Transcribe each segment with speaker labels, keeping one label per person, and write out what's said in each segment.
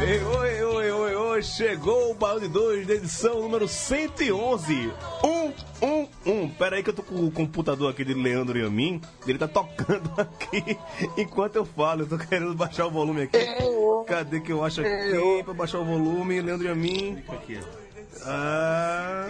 Speaker 1: Ei, oi, oi, oi, oi, chegou o Baú de 2 da edição número 111. 111. Pera aí que eu tô com o computador aqui de Leandro e a mim. Ele tá tocando aqui enquanto eu falo. Eu tô querendo baixar o volume aqui. Cadê que eu acho aqui pra baixar o volume? Leandro e a mim. Ah.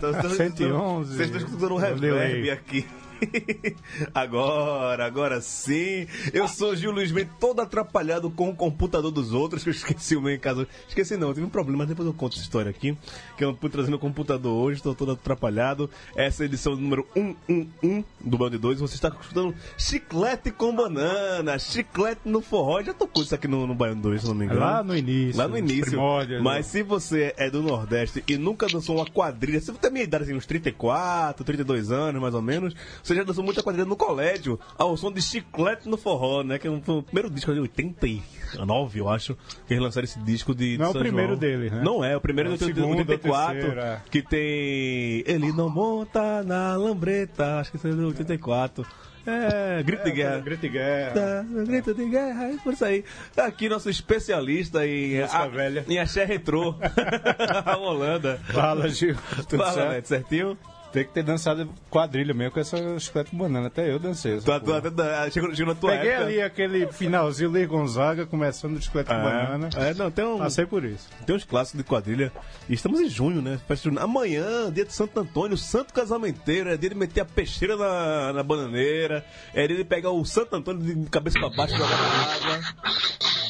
Speaker 1: Tô-
Speaker 2: 111.
Speaker 1: Vocês estão escutando um reverb aqui. Agora, agora sim. Eu sou Gil Luiz Mendes, todo atrapalhado com o computador dos outros, que eu esqueci o meu em casa. Esqueci não, tive um problema, mas depois eu conto essa história aqui. Que eu fui trazendo o computador hoje, estou todo atrapalhado. Essa é a edição número 111 do Band 2. Você está escutando Chiclete com Banana, Chiclete no Forró. Já tocou isso aqui no, no Baiano 2, se não me engano.
Speaker 2: Lá no início.
Speaker 1: Lá no início. Mas se você é do Nordeste e nunca dançou uma quadrilha, se você tem a minha idade, assim, uns 34, 32 anos, mais ou menos, você já dançou muita quadrilha no colégio, ao som de Chiclete no Forró, né? Que foi o primeiro disco de 89, eu acho, que eles lançaram esse disco de. de
Speaker 2: Não é o
Speaker 1: São
Speaker 2: primeiro
Speaker 1: João.
Speaker 2: dele, né?
Speaker 1: Não é, o primeiro
Speaker 2: É
Speaker 1: é
Speaker 2: o
Speaker 1: de
Speaker 2: segundo,
Speaker 1: 84,
Speaker 2: o terceiro, é.
Speaker 1: que tem. Ele não monta na lambreta, acho que isso é do 84. É, grito de guerra.
Speaker 2: Grito de guerra.
Speaker 1: Tá, grito de guerra, é por isso aí. Aqui nosso especialista em, a,
Speaker 2: velha.
Speaker 1: em axé retrô, a Holanda.
Speaker 2: Fala, Gil. Tudo
Speaker 1: Fala,
Speaker 2: certo?
Speaker 1: Neto, certinho?
Speaker 2: Tem que ter dançado quadrilha mesmo com essa chiclete com banana. Até eu dancei.
Speaker 1: Tu, tu, tu, tu- chegou, chegou na tua
Speaker 2: Peguei
Speaker 1: época.
Speaker 2: ali aquele finalzinho, Lir Gonzaga, começando o chiclete com
Speaker 1: É,
Speaker 2: banana.
Speaker 1: é, não, tem, um,
Speaker 2: Passei por isso.
Speaker 1: tem uns clássicos de quadrilha. E estamos em junho, né? Amanhã, dia de Santo Antônio, Santo Casamenteiro. É dia de meter a peixeira na, na bananeira. É dia de pegar o Santo Antônio de cabeça pra baixo jogar na água.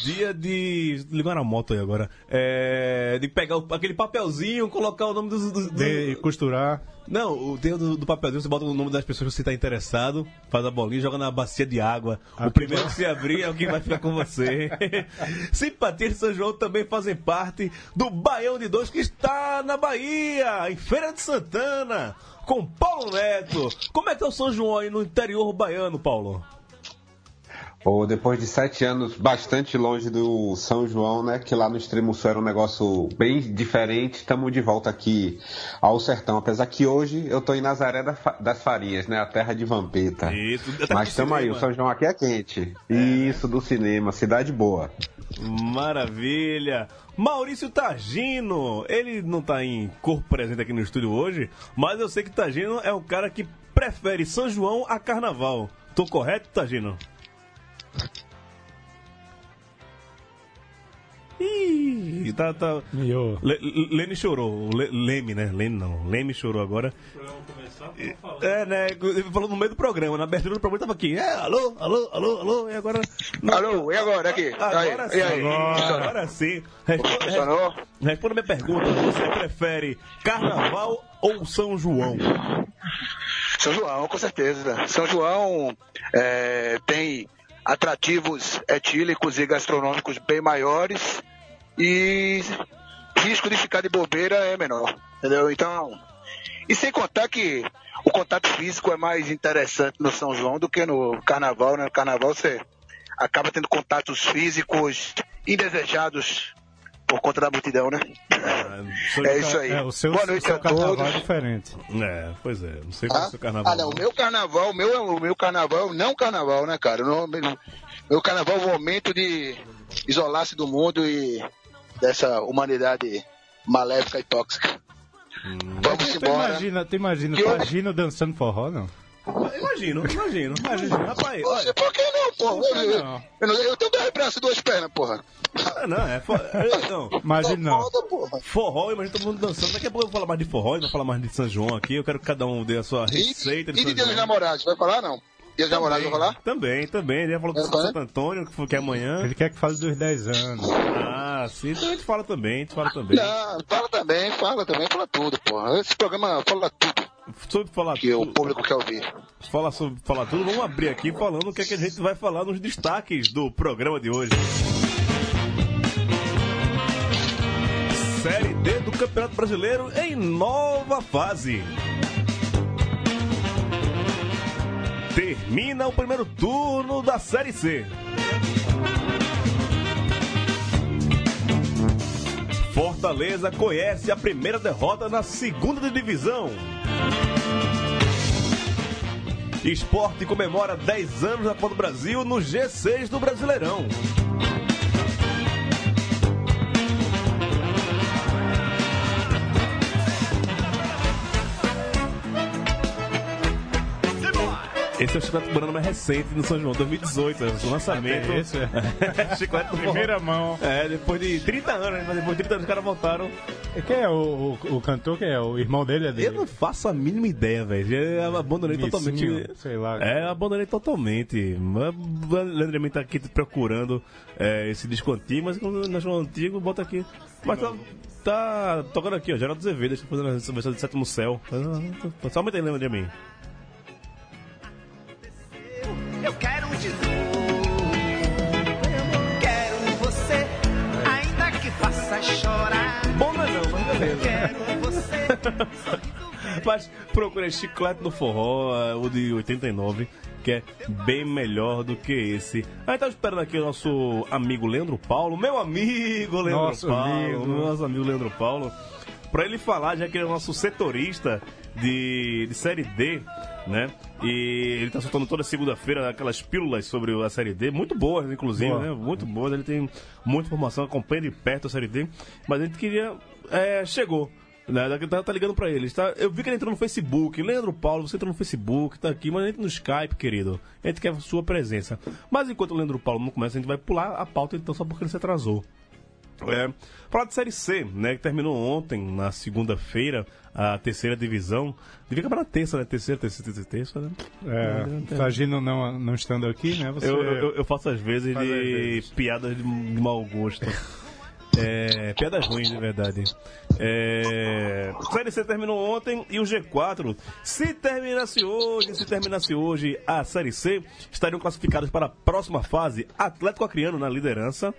Speaker 1: Dia de. Ligaram a moto aí agora. É. De pegar o- aquele papelzinho, colocar o nome dos. dos-
Speaker 2: De costurar.
Speaker 1: Não, o termo do, do papelzinho, você bota o nome das pessoas que você está interessado, faz a bolinha e joga na bacia de água. o
Speaker 2: Ah,
Speaker 1: primeiro que se abrir é o que vai ficar com você. Simpatia de São João também fazem parte do Baião de Dois que está na Bahia, em Feira de Santana, com Paulo Neto. Como é que é o São João aí no interior baiano, Paulo?
Speaker 3: Ou depois de sete anos bastante longe do São João, né? Que lá no extremo sul era um negócio bem diferente. Estamos de volta aqui ao sertão. Apesar que hoje eu tô em Nazaré das Farias, né? A terra de Vampeta.
Speaker 1: Isso, até
Speaker 3: Mas estamos aí, o São João aqui é quente. Isso, do cinema, cidade boa.
Speaker 1: Maravilha! Maurício Tagino, ele não tá em corpo presente aqui no estúdio hoje, mas eu sei que Tagino é o cara que prefere São João a Carnaval. Tô correto, Tagino? Ih, tá, tá.
Speaker 2: Miô.
Speaker 1: Le- Le- Lene chorou. Le- Leme, né? Lene não. Leme chorou agora. É, né? Ele falou no meio do programa. Na abertura do programa tava aqui. É, alô, alô, alô, alô. E agora.
Speaker 4: Alô, e agora? Aqui.
Speaker 1: Agora
Speaker 4: aí,
Speaker 1: sim.
Speaker 4: e aí?
Speaker 1: Agora, agora sim. Responda,
Speaker 4: Funcionou?
Speaker 1: responda minha pergunta. Você prefere Carnaval ou São João?
Speaker 4: São João, com certeza. São João é, tem atrativos etílicos e gastronômicos bem maiores e risco de ficar de bobeira é menor, entendeu? Então, e sem contar que o contato físico é mais interessante no São João do que no Carnaval, né? No Carnaval você acaba tendo contatos físicos indesejados por conta da multidão, né? É
Speaker 1: de
Speaker 4: isso aí.
Speaker 2: É, o seu,
Speaker 4: Boa noite
Speaker 2: seu carnaval
Speaker 4: todos.
Speaker 2: é diferente.
Speaker 1: É, pois é. Não sei qual é
Speaker 4: Ah,
Speaker 1: o seu carnaval.
Speaker 4: ah, não, o meu carnaval, o meu, é o meu carnaval é não carnaval, né, cara? O meu, meu carnaval é o momento de isolar-se do mundo e dessa humanidade maléfica e tóxica. Vamos
Speaker 2: Tu
Speaker 4: embora.
Speaker 2: imagina, tu imagina,
Speaker 4: Que eu-
Speaker 2: Tagino dançando forró, não?
Speaker 1: Imagino, imagino, imagino. Rapaz,
Speaker 4: Poxa,
Speaker 1: olha.
Speaker 4: por que não, porra? Eu,
Speaker 2: não.
Speaker 4: eu, eu tenho dois braços e duas pernas, porra.
Speaker 1: Ah, Não, é. fo- é, Não.
Speaker 2: Imagina não.
Speaker 4: Foda.
Speaker 1: Forró, imagina todo mundo dançando. Daqui a pouco eu vou falar mais de forró e vai falar mais de São João aqui. Eu quero que cada um dê a sua
Speaker 4: E,
Speaker 1: receita
Speaker 4: e
Speaker 1: de
Speaker 4: de
Speaker 1: São
Speaker 4: Dia dos. Namorados, vai falar não? Dia dos Namorados vai falar?
Speaker 1: Também, também. Ele já falou do? Santo Antônio, que que é amanhã.
Speaker 2: Ele quer que fale dos 10 anos.
Speaker 1: Ah, sim. Então a gente fala também, a gente fala também.
Speaker 4: Não, fala também, fala também, fala tudo, porra. Esse programa fala tudo
Speaker 1: Sobre falar
Speaker 4: que o
Speaker 1: tudo,
Speaker 4: público quer ouvir.
Speaker 1: falar sobre falar tudo, vamos abrir aqui falando o que, é que a gente vai falar nos destaques do programa de hoje. Série D do Campeonato Brasileiro em nova fase. Termina o primeiro turno da Série C. Fortaleza conhece a primeira derrota na segunda divisão. Esporte comemora 10 anos da Copa do Brasil no G6 do Brasileirão. É o Chiclete Banana mais recente no São João, 2018, é o lançamento.
Speaker 2: Esse é.
Speaker 1: Chiclete do.
Speaker 2: Primeira mão.
Speaker 1: É, depois de 30 anos, mas depois de 30 anos os caras voltaram.
Speaker 2: Quem é o, o, o cantor? Quem é? O irmão dele é dele?
Speaker 1: Eu não faço a mínima ideia, velho. Eu abandonei
Speaker 2: Vicinho,
Speaker 1: totalmente.
Speaker 2: sei lá.
Speaker 1: É, abandonei totalmente. Leandro tá aqui procurando é, esse disco antigo, mas quando nós chamamos antigo, bota aqui. Mas tá, tá tocando aqui, ó. Geraldo Azevedo, tá fazendo essa versão de Sétimo Céu. Só aumenta aí, Leandro de mim.
Speaker 5: Eu quero de novo. Quero você, ainda que faça chorar.
Speaker 1: Bom não é não, mas beleza.
Speaker 5: Quero você.
Speaker 1: Mas procurei Chiclete do Forró, o de 89, que é bem melhor do que esse. Aí tá esperando aqui o nosso amigo Leandro Paulo, meu amigo Leandro
Speaker 2: Nosso
Speaker 1: Paulo,
Speaker 2: amigo.
Speaker 1: nosso amigo Leandro Paulo, pra ele falar, já que ele é o nosso setorista de, de Série D, né? E ele tá soltando toda segunda-feira aquelas pílulas sobre a Série D, muito boas, inclusive,
Speaker 2: Boa.
Speaker 1: né? Muito boas, ele tem muita informação, acompanha de perto a Série D, mas a gente queria... É, chegou. Né, daqui tá, tá ligando pra eles, tá? Eu vi que ele entrou no Facebook. Leandro Paulo, você entrou no Facebook, tá aqui, mas entra no Skype, querido. A gente quer a sua presença. Mas enquanto o Leandro Paulo não começa, a gente vai pular a pauta, então, só porque ele se atrasou. É, falar de Série C, né? Que terminou ontem, na segunda-feira, a terceira divisão. Devia acabar na terça, né? Terceira, terceira, terceira, terça, né?
Speaker 2: É, Tagino não, não estando aqui, né? Você...
Speaker 1: Eu, eu, eu faço às vezes
Speaker 2: Faz
Speaker 1: de
Speaker 2: às vezes.
Speaker 1: piadas de, de mau gosto. É, piadas ruins, de verdade. É, Série C terminou ontem e o G4, se terminasse hoje, se terminasse hoje a Série C, estariam classificados para a próxima fase Atlético Acreano na liderança.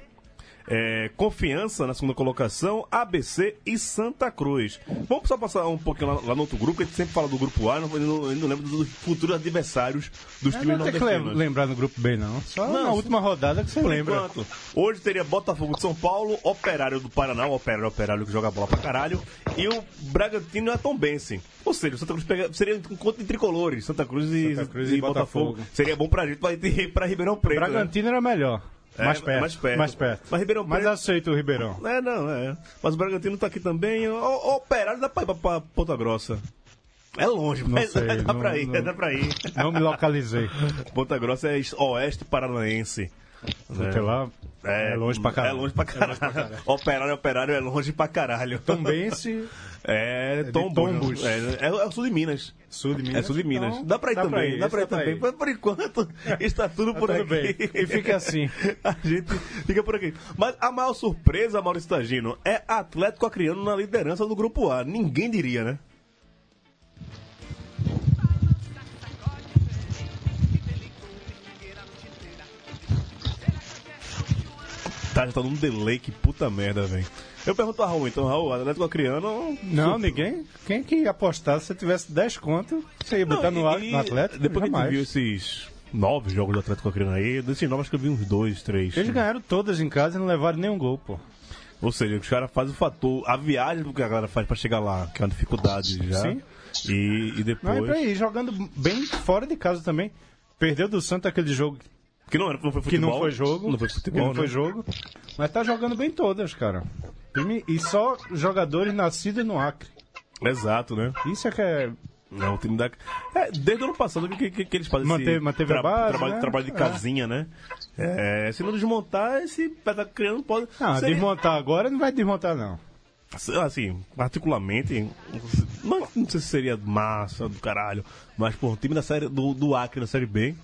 Speaker 1: É, Confiança na segunda colocação, ABC e Santa Cruz. Vamos só passar um pouquinho lá, lá no outro grupo, que a gente sempre fala do grupo A, não, eu não, eu não lembro dos futuros adversários dos
Speaker 2: É,
Speaker 1: times
Speaker 2: não tem que lembrar no grupo bem, não. Só
Speaker 1: Não,
Speaker 2: na última rodada que você lembra.
Speaker 1: enquanto, hoje teria Botafogo de São Paulo, Operário do Paraná, o Operário, Operário que joga bola pra caralho, e o Bragantino e a Tombense. Ou seja, o Santa Cruz pega, seria um encontro de tricolores, Santa Cruz e,
Speaker 2: Santa Cruz
Speaker 1: e
Speaker 2: e
Speaker 1: Botafogo.
Speaker 2: Botafogo.
Speaker 1: Seria bom pra gente pra ir pra Ribeirão Preto. né?
Speaker 2: Bragantino era melhor.
Speaker 1: É,
Speaker 2: mais, perto,
Speaker 1: mais perto.
Speaker 2: mais perto.
Speaker 1: Mas Ribeirão Preto-
Speaker 2: aceito o Ribeirão.
Speaker 1: É, não, é. Mas o Bragantino tá aqui também. O, o Operário dá pra ir pra, pra Ponta Grossa. É longe,
Speaker 2: Não
Speaker 1: mas
Speaker 2: sei,
Speaker 1: dá
Speaker 2: não-
Speaker 1: pra ir,
Speaker 2: não-
Speaker 1: dá pra ir.
Speaker 2: Não me localizei.
Speaker 1: Ponta Grossa é oeste paranaense.
Speaker 2: Porque lá é, longe pra caralho.
Speaker 1: É longe pra caralho. Operário, operário é longe pra caralho.
Speaker 2: Tombense,
Speaker 1: É,
Speaker 2: de
Speaker 1: Tombos. É, é, é o sul de Minas.
Speaker 2: sul de Minas.
Speaker 1: É sul de Minas.
Speaker 2: Então,
Speaker 1: dá pra ir
Speaker 2: dá pra
Speaker 1: também,
Speaker 2: ir,
Speaker 1: dá pra ir
Speaker 2: dá pra
Speaker 1: também.
Speaker 2: ir.
Speaker 1: Mas por enquanto, está tudo por
Speaker 2: Tá
Speaker 1: aqui.
Speaker 2: tudo bem. E fica assim.
Speaker 1: A gente fica por aqui. Mas a maior surpresa, Maurício Tagino, é Atlético Acreano na liderança do Grupo A. Ninguém diria, né? Tá, já tá num delay, que puta merda, velho. Eu pergunto a Raul, então, Raul, Atlético Acreano...
Speaker 2: Não, ninguém. Quem que ia apostar se você tivesse 10 conto, você ia botar
Speaker 1: Não,
Speaker 2: no,
Speaker 1: e-
Speaker 2: no Atlético?
Speaker 1: Depois que
Speaker 2: Jamais.
Speaker 1: gente viu esses nove jogos do Atlético Acreano aí, desses nove acho que eu vi uns dois, três.
Speaker 2: Eles ganharam todas em casa e não levaram nenhum gol, pô.
Speaker 1: Ou seja, os caras fazem o fator, a viagem do que a galera faz pra chegar lá, que é uma dificuldade já.
Speaker 2: Sim.
Speaker 1: E, e
Speaker 2: Não,
Speaker 1: depois.
Speaker 2: é pra ir, jogando bem fora de casa também. Perdeu do Santos aquele jogo
Speaker 1: que não, era- não foi
Speaker 2: que
Speaker 1: futebol.
Speaker 2: não foi jogo.
Speaker 1: Não foi
Speaker 2: que
Speaker 1: futebol.
Speaker 2: não foi
Speaker 1: né?
Speaker 2: jogo. Mas tá jogando bem todas, cara. E só jogadores nascidos no Acre.
Speaker 1: Exato, né?
Speaker 2: Isso é que é
Speaker 1: É um time da. É, desde o ano passado que, que, que eles fazem
Speaker 2: Manteve-
Speaker 1: esse
Speaker 2: manteve a base,
Speaker 1: trabalho,
Speaker 2: né?
Speaker 1: trabalho de
Speaker 2: É.
Speaker 1: casinha, né? É, se não desmontar, esse pé tá criando pode.
Speaker 2: Não,
Speaker 1: seria-
Speaker 2: desmontar agora não vai desmontar, não.
Speaker 1: Assim, particularmente, não, não sei se seria massa do caralho, mas por um time da série do, do Acre na série B.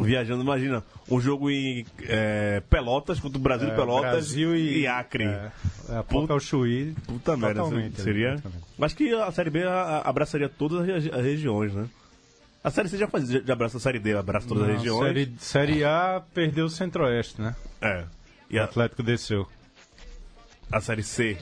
Speaker 1: Viajando, imagina, um jogo em é, Pelotas contra o Brasil
Speaker 2: É,
Speaker 1: Pelotas
Speaker 2: Brasil e,
Speaker 1: Acre.
Speaker 2: É, é, a é o Chuí.
Speaker 1: Puta merda,
Speaker 2: Totalmente,
Speaker 1: seria.
Speaker 2: exatamente.
Speaker 1: Acho que a Série B a- a- abraçaria todas as, regi- as regiões, né? A Série C já faz, já abraça a Série D, abraça todas as
Speaker 2: Não,
Speaker 1: regiões.
Speaker 2: série, série A perdeu o Centro-Oeste, né?
Speaker 1: É. E
Speaker 2: O
Speaker 1: a,
Speaker 2: Atlético desceu.
Speaker 1: a Série C.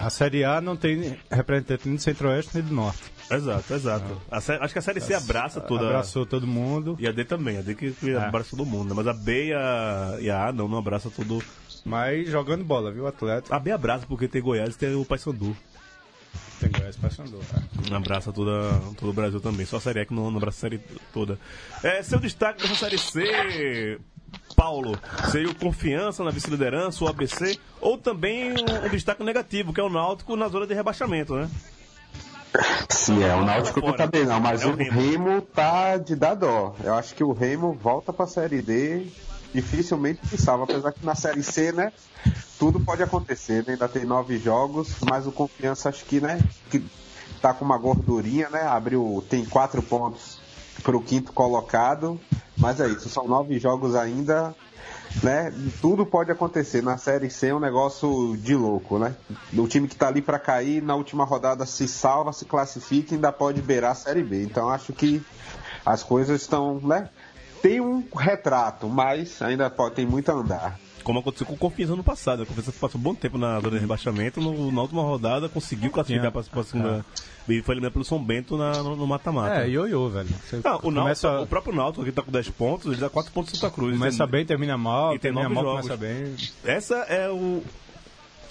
Speaker 2: A Série A não tem representante nem do Centro-Oeste nem do Norte.
Speaker 1: Exato, exato. A sé- acho que a Série C abraça toda.
Speaker 2: Abraçou todo mundo,
Speaker 1: E a D também, a D que, que abraça todo mundo, né? Mas a B e a, e a A não, não abraça todo.
Speaker 2: mas jogando bola, viu? Atlético
Speaker 1: A B abraça porque tem Goiás e tem o Paysandu.
Speaker 2: tem Goiás passando. Tá?
Speaker 1: Abraça toda, todo o Brasil também. Só a Série E que não, não abraça a série toda. É, seu destaque dessa Série C, Paulo, seria o Confiança na vice-liderança, o ABC, ou também um, um destaque negativo, que é o Náutico na zona de rebaixamento, né?
Speaker 3: Sim, é, o Náutico não tá bem não, mas
Speaker 1: É o
Speaker 3: o
Speaker 1: Remo.
Speaker 3: Remo tá de dar dó. Eu acho que o Remo volta pra Série D, dificilmente pensava, apesar que na Série C, né, tudo pode acontecer, né? ainda tem nove jogos, mas o Confiança acho que, né, que tá com uma gordurinha, né, abriu, tem quatro pontos pro quinto colocado, mas é isso, são nove jogos ainda, né? Tudo pode acontecer. Na Série C é um negócio de louco, né? O time que tá ali para cair, na última rodada se salva, se classifica e ainda pode beirar a Série B. Então acho que as coisas estão, né? Tem um retrato, mas ainda pode, tem muito a andar.
Speaker 1: Como aconteceu com o Confiança no passado. A Confiança passou um bom tempo na zona de rebaixamento, no- na última rodada conseguiu classificar para a segunda. E foi eliminado pelo São Bento na- no mata-mata.
Speaker 2: É, ioiô, velho. Você
Speaker 1: Ah, o, Náutico,
Speaker 2: começa,
Speaker 1: o próprio Náutico, que tá com 10 pontos, ele dá 4 pontos Santa Cruz.
Speaker 2: começa
Speaker 1: Tem-
Speaker 2: bem, termina mal,
Speaker 1: E
Speaker 2: termina mal,
Speaker 1: jogos.
Speaker 2: começa bem.
Speaker 1: Essa é o.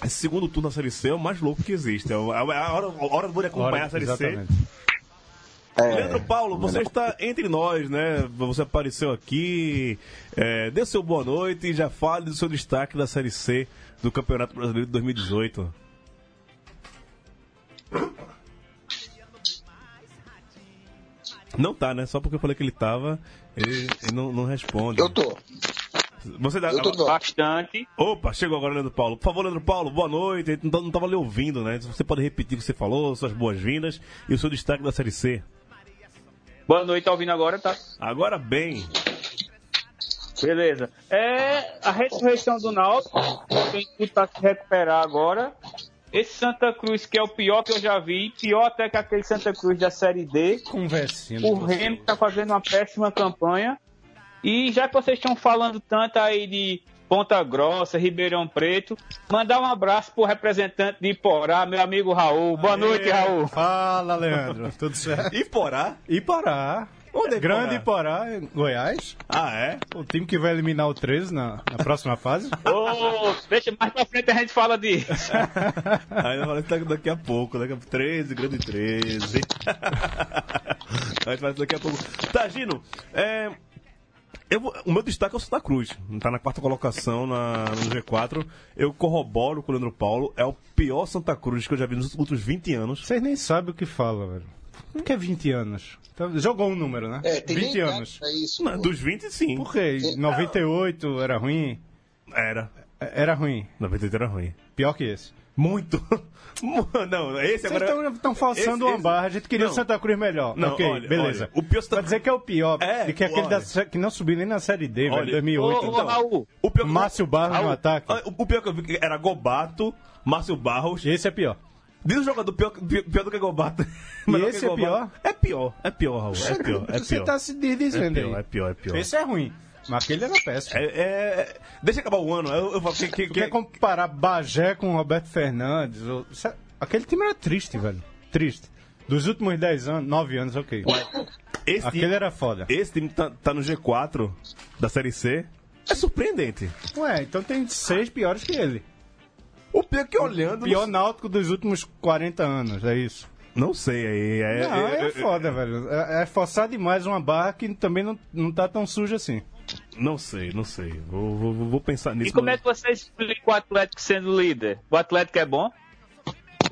Speaker 1: Esse segundo turno da Série C é o mais louco que existe. É o- a hora, a hora de acompanhar
Speaker 2: Ora,
Speaker 1: a Série C.
Speaker 3: É,
Speaker 1: Leandro Paulo, você está entre nós, né? Você apareceu aqui, é, dê seu boa noite e já fale do seu destaque da Série C do Campeonato Brasileiro de 2018. Não tá, né? Só porque eu falei que ele tava, ele, ele não, não responde.
Speaker 4: Eu tô.
Speaker 1: Você dá,
Speaker 4: Eu tô.
Speaker 6: Bastante.
Speaker 1: Opa, chegou agora, Leandro Paulo. Por favor, Leandro Paulo, boa noite. Ele não, não tava lhe ouvindo, né? Você pode repetir o que você falou, suas boas-vindas e o seu destaque da Série C.
Speaker 6: Boa noite, tá ouvindo agora? Tá.
Speaker 1: Agora bem.
Speaker 6: Beleza. É a ressurreição do Náutico. Tem tudo pra se recuperar agora. Esse Santa Cruz, que é o pior que eu já vi, pior até que aquele Santa Cruz da Série D.
Speaker 2: Conversinha.
Speaker 6: O Remo tá fazendo uma péssima campanha. E já que vocês estão falando tanto aí de Ponta Grossa, Ribeirão Preto, mandar um abraço pro representante de Iporá, meu amigo Raul. Boa noite, Raul.
Speaker 2: Fala, Leandro. Tudo certo?
Speaker 1: E Porá?
Speaker 2: Iporá.
Speaker 1: Onde é
Speaker 2: Grande
Speaker 1: Iporá?
Speaker 2: Iporá, em Goiás.
Speaker 1: Ah, é?
Speaker 2: O time que vai eliminar o 13 na, na próxima fase.
Speaker 6: Ô, deixa mais pra frente a gente fala disso.
Speaker 1: Aí eu falei que tá daqui a pouco, daqui a 13, grande 13. a gente faz daqui a pouco. Tagino, é. Eu o meu destaque é o Santa Cruz. Tá na quarta colocação na, no G4. Eu corroboro com o Leandro Paulo. É o pior Santa Cruz que eu já vi nos últimos 20 anos.
Speaker 2: Vocês nem sabem o que fala, velho. Por que 20 anos? Então, jogou um número, né?
Speaker 4: É, tem
Speaker 2: 20
Speaker 4: nem
Speaker 2: anos.
Speaker 4: É isso.
Speaker 1: Não, Dos 20, sim.
Speaker 2: Por quê? Em 98 era ruim?
Speaker 1: Era.
Speaker 2: Era ruim.
Speaker 1: 98 era ruim.
Speaker 2: Pior que esse.
Speaker 1: Muito. Não, esse
Speaker 2: Vocês
Speaker 1: agora.
Speaker 2: estão forçando
Speaker 1: esse-
Speaker 2: uma
Speaker 1: esse-
Speaker 2: barra. A gente queria
Speaker 1: Não.
Speaker 2: o Santa Cruz melhor.
Speaker 1: Não,
Speaker 2: ok,
Speaker 1: olha,
Speaker 2: beleza.
Speaker 1: olha, o pior Santa
Speaker 2: Pra dizer que é o pior,
Speaker 1: É,
Speaker 2: que aquele
Speaker 1: olha.
Speaker 2: da que não subiu nem na Série D,
Speaker 1: Olha,
Speaker 2: velho, 2008.
Speaker 6: Ô, ô, Raul,
Speaker 1: O pior que-
Speaker 2: Márcio Barros no
Speaker 1: o-
Speaker 2: ataque.
Speaker 1: O, o pior que eu vi que era Gobato, Márcio Barros.
Speaker 2: Esse é pior.
Speaker 1: Diz o jogador pior, pior, do que Gobato. Melhor
Speaker 2: esse é
Speaker 1: Gobato.
Speaker 2: pior?
Speaker 1: É pior, é pior, Raul. É pior, é
Speaker 2: Você
Speaker 1: pior.
Speaker 2: tá se
Speaker 1: É
Speaker 2: dizendo
Speaker 1: pior, é pior, é pior.
Speaker 2: Esse é ruim. Mas aquele era péssimo.
Speaker 1: É, é- Deixa acabar o ano. Eu, eu falo que, que,
Speaker 2: Tu
Speaker 1: que-
Speaker 2: quer comparar Bagé com Roberto Fernandes? ou- é- Aquele time era triste, velho. Triste. Dos últimos 10 anos, 9 anos, ok.
Speaker 1: esse,
Speaker 2: Aquele
Speaker 1: time,
Speaker 2: era foda.
Speaker 1: esse time tá, tá no G4 da Série C. É surpreendente.
Speaker 2: Ué, então tem seis piores que ele.
Speaker 1: O pior é que olhando.
Speaker 2: Pior náutico dos últimos 40 anos, é isso.
Speaker 1: Não sei aí. É,
Speaker 2: Não,
Speaker 1: é-
Speaker 2: é
Speaker 1: é-
Speaker 2: foda, velho. É, é forçar demais uma barra que também não, não tá tão suja assim.
Speaker 1: Não sei, não sei. Vou, vou, vou pensar nisso.
Speaker 6: e como é que você explica o Atlético sendo líder? O Atlético é bom?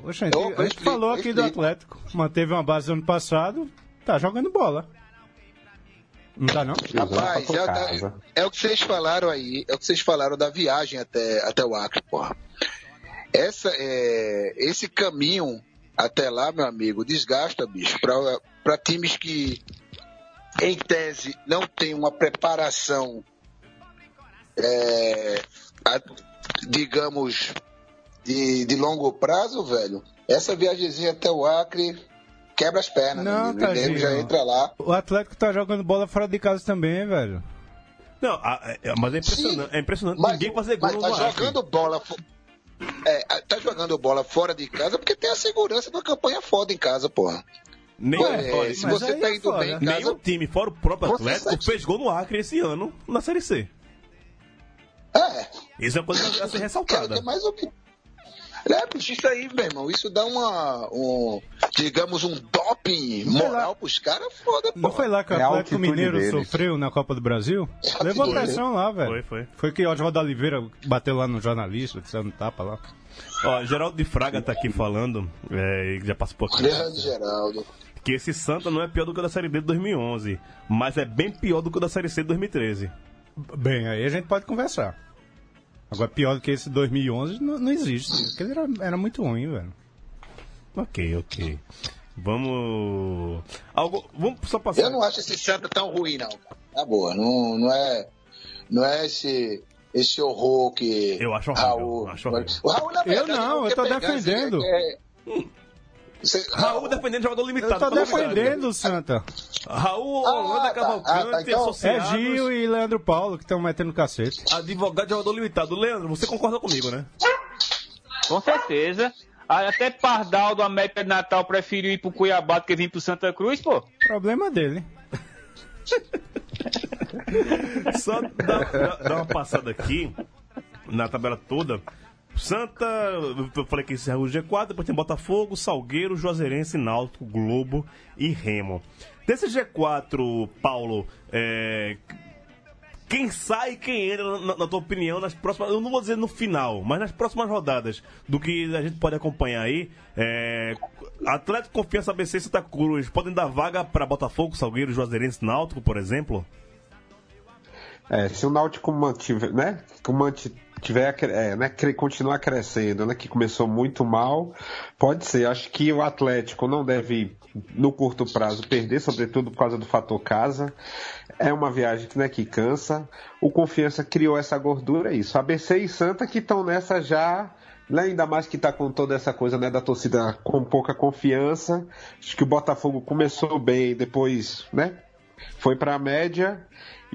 Speaker 2: Oxente,
Speaker 4: Eu- eu
Speaker 2: a gente falou aqui do. Atlético. Manteve uma base ano passado, tá jogando bola. Não tá, não?
Speaker 4: Rapaz, é, é o que vocês falaram aí, é o que vocês falaram da viagem até, até o Acre, porra. Essa, é, esse caminho até lá, meu amigo, desgasta, bicho, pra, pra times que, em tese, não tem uma preparação, é, a- digamos, de, de longo prazo, velho. Essa viagemzinha até o Acre quebra as pernas,
Speaker 2: Não,
Speaker 4: meu amigo. O nego
Speaker 2: tadinho.
Speaker 4: já entra lá.
Speaker 2: O Atlético tá jogando bola fora de casa também, velho.
Speaker 1: Não, a- é- mas é impressionante.
Speaker 4: Sim.
Speaker 1: É impressionante
Speaker 4: Mas,
Speaker 1: ninguém fazer gol
Speaker 4: mas
Speaker 1: no
Speaker 4: tá
Speaker 1: Acre.
Speaker 4: jogando bola. fo- É, tá jogando bola fora de casa porque tem a segurança de uma campanha foda em casa, porra.
Speaker 1: Nenhum,
Speaker 4: É,
Speaker 1: olha,
Speaker 4: se você tá
Speaker 2: é
Speaker 4: indo
Speaker 2: foda.
Speaker 4: bem em casa.
Speaker 1: nenhum time, fora o próprio
Speaker 4: Você
Speaker 1: Atlético,
Speaker 4: sabe-
Speaker 1: fez gol no Acre esse ano na Série C.
Speaker 4: É,
Speaker 1: Isso é uma coisa a ser ressaltada.
Speaker 4: mais opinião. É, bicho, isso aí, meu irmão. Isso dá uma. Um, digamos, um doping moral pros caras foda, pô.
Speaker 2: Não foi lá que o
Speaker 3: É
Speaker 2: Atlético
Speaker 3: altitude
Speaker 2: Mineiro
Speaker 3: deles.
Speaker 2: sofreu na Copa do Brasil? Levou
Speaker 4: Foi.
Speaker 2: pressão lá, velho.
Speaker 1: Foi, foi.
Speaker 2: Foi que o Oswaldo Oliveira bateu lá no jornalista, dando tapa lá.
Speaker 1: Ó, Geraldo de Fraga tá aqui falando, é, e já passou por aqui,
Speaker 4: Grande Geraldo.
Speaker 1: Que esse Santa não é pior do que o da Série D de 2011, mas é bem pior do que o da Série C de 2013.
Speaker 2: Bem, aí a gente pode conversar. Agora, pior do que esse 2011 não, não existe. Aquele era, era muito ruim, velho.
Speaker 1: Ok, ok. Vamos. Algo... Vamos só passar.
Speaker 4: Eu não acho esse Santa tão ruim, não. Tá boa. Não, não é. Não é esse. Esse horror que.
Speaker 1: Eu acho horrível,
Speaker 4: Raul.
Speaker 1: acho horrível.
Speaker 4: O Raul, na
Speaker 2: Eu
Speaker 4: verdade,
Speaker 2: não, eu tô
Speaker 4: pegar,
Speaker 2: defendendo.
Speaker 4: é- Você-
Speaker 1: Raul defendendo jogador limitado. Tá
Speaker 2: defendendo o Santa.
Speaker 1: Raul,
Speaker 4: Ah,
Speaker 1: Holanda
Speaker 4: tá.
Speaker 1: Cavalcante,
Speaker 4: Ah, tá, então-
Speaker 2: É Gil e Leandro Paulo que estão metendo cacete.
Speaker 1: advogado de jogador limitado. Leandro, você concorda comigo, né?
Speaker 6: Com certeza. Aí Até Pardal do América de Natal preferiu ir pro Cuiabá do que vir pro Santa Cruz, pô.
Speaker 2: Problema dele.
Speaker 1: Só dar, dar- dar uma passada aqui na tabela toda. Santa, eu falei que encerra o G4, depois tem Botafogo, Salgueiro, Juazeirense, Náutico, Globo e Remo. Desse G4, Paulo, é, quem sai e quem entra, na, na tua opinião, nas próximas. Eu não vou dizer no final, mas nas próximas rodadas, do que a gente pode acompanhar aí. É, Atlético Confiança ABC e Santa Cruz podem dar vaga para Botafogo, Salgueiro, Juazeirense, Náutico, por exemplo?
Speaker 3: É, se o Náutico mantiver, né, que manti- tiver, é, né, continuar crescendo, né, que começou muito mal, pode ser. Acho que o Atlético não deve, no curto prazo, perder, sobretudo por causa do fator casa. É uma viagem que, né, que cansa. O Confiança criou essa gordura, é isso. ABC e Santa que estão nessa já né, ainda mais que tá com toda essa coisa né, da torcida com pouca confiança. Acho que o Botafogo começou bem, depois, né? Foi pra média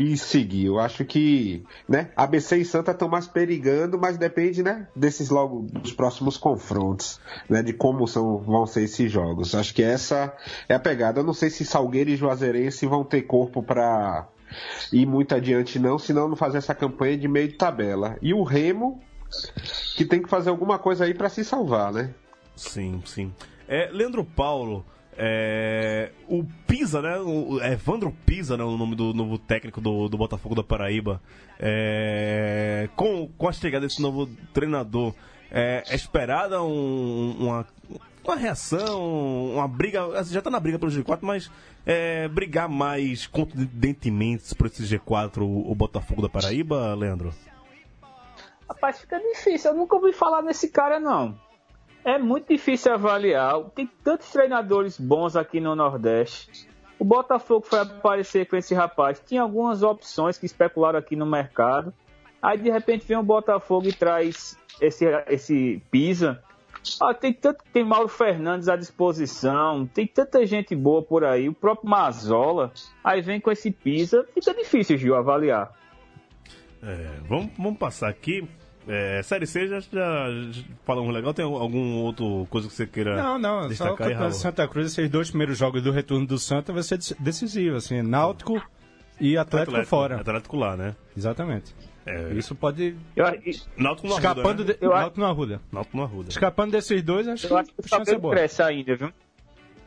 Speaker 3: e seguiu. Acho que, né? ABC e Santa estão mais perigando, mas depende, né? Desses logo dos próximos confrontos, né? De como são, vão ser esses jogos. Acho que essa é a pegada. Eu não sei se Salgueiro e Juazeirense vão ter corpo pra ir muito adiante, não, senão não fazer essa campanha de meio de tabela. E o Remo, que tem que fazer alguma coisa aí pra se salvar, né?
Speaker 1: Sim, sim. É, Leandro Paulo, é, o Pisa, né? O Evandro Pisa, né? O nome do novo técnico do, do Botafogo da Paraíba. É, com, com a chegada desse novo treinador, é, é esperada um- uma, uma reação, uma briga. assim, Já tá na briga pelo G4, mas é, brigar mais contundentemente por esse G4 o, o Botafogo da Paraíba, Leandro?
Speaker 6: Rapaz, fica difícil. Eu nunca ouvi falar nesse cara, não. É muito difícil avaliar. Tem tantos treinadores bons aqui no Nordeste. O Botafogo foi aparecer com esse rapaz. Tinha algumas opções que especularam aqui no mercado. Aí de repente vem o Botafogo e traz esse, esse Pisa. Ah, tem tanto tem Mauro Fernandes à disposição, tem tanta gente boa por aí, o próprio Mazola. Aí vem com esse Pisa, fica difícil, Gil, avaliar.
Speaker 1: É, vamos, vamos passar aqui. É, série C já, já, já falamos legal. Tem algum outro coisa que você queira
Speaker 2: Não, não, só o
Speaker 1: destacar
Speaker 2: Campeonato
Speaker 1: Raul?
Speaker 2: de Santa Cruz, esses dois primeiros jogos do retorno do Santa vai ser dec- decisivo, assim, Náutico e Atlético, fora.
Speaker 1: Atlético lá, né?
Speaker 2: Exatamente.
Speaker 1: É,
Speaker 2: Isso pode
Speaker 6: Eu,
Speaker 1: Náutico no
Speaker 2: escapando
Speaker 1: Arruda, né?
Speaker 2: de,
Speaker 6: Eu acho-
Speaker 2: Náutico no Arruda.
Speaker 1: Náutico no Arruda.
Speaker 2: Escapando desses dois, acho
Speaker 6: eu acho
Speaker 2: que a
Speaker 6: o
Speaker 2: chance é boa.
Speaker 6: cresce ainda, viu?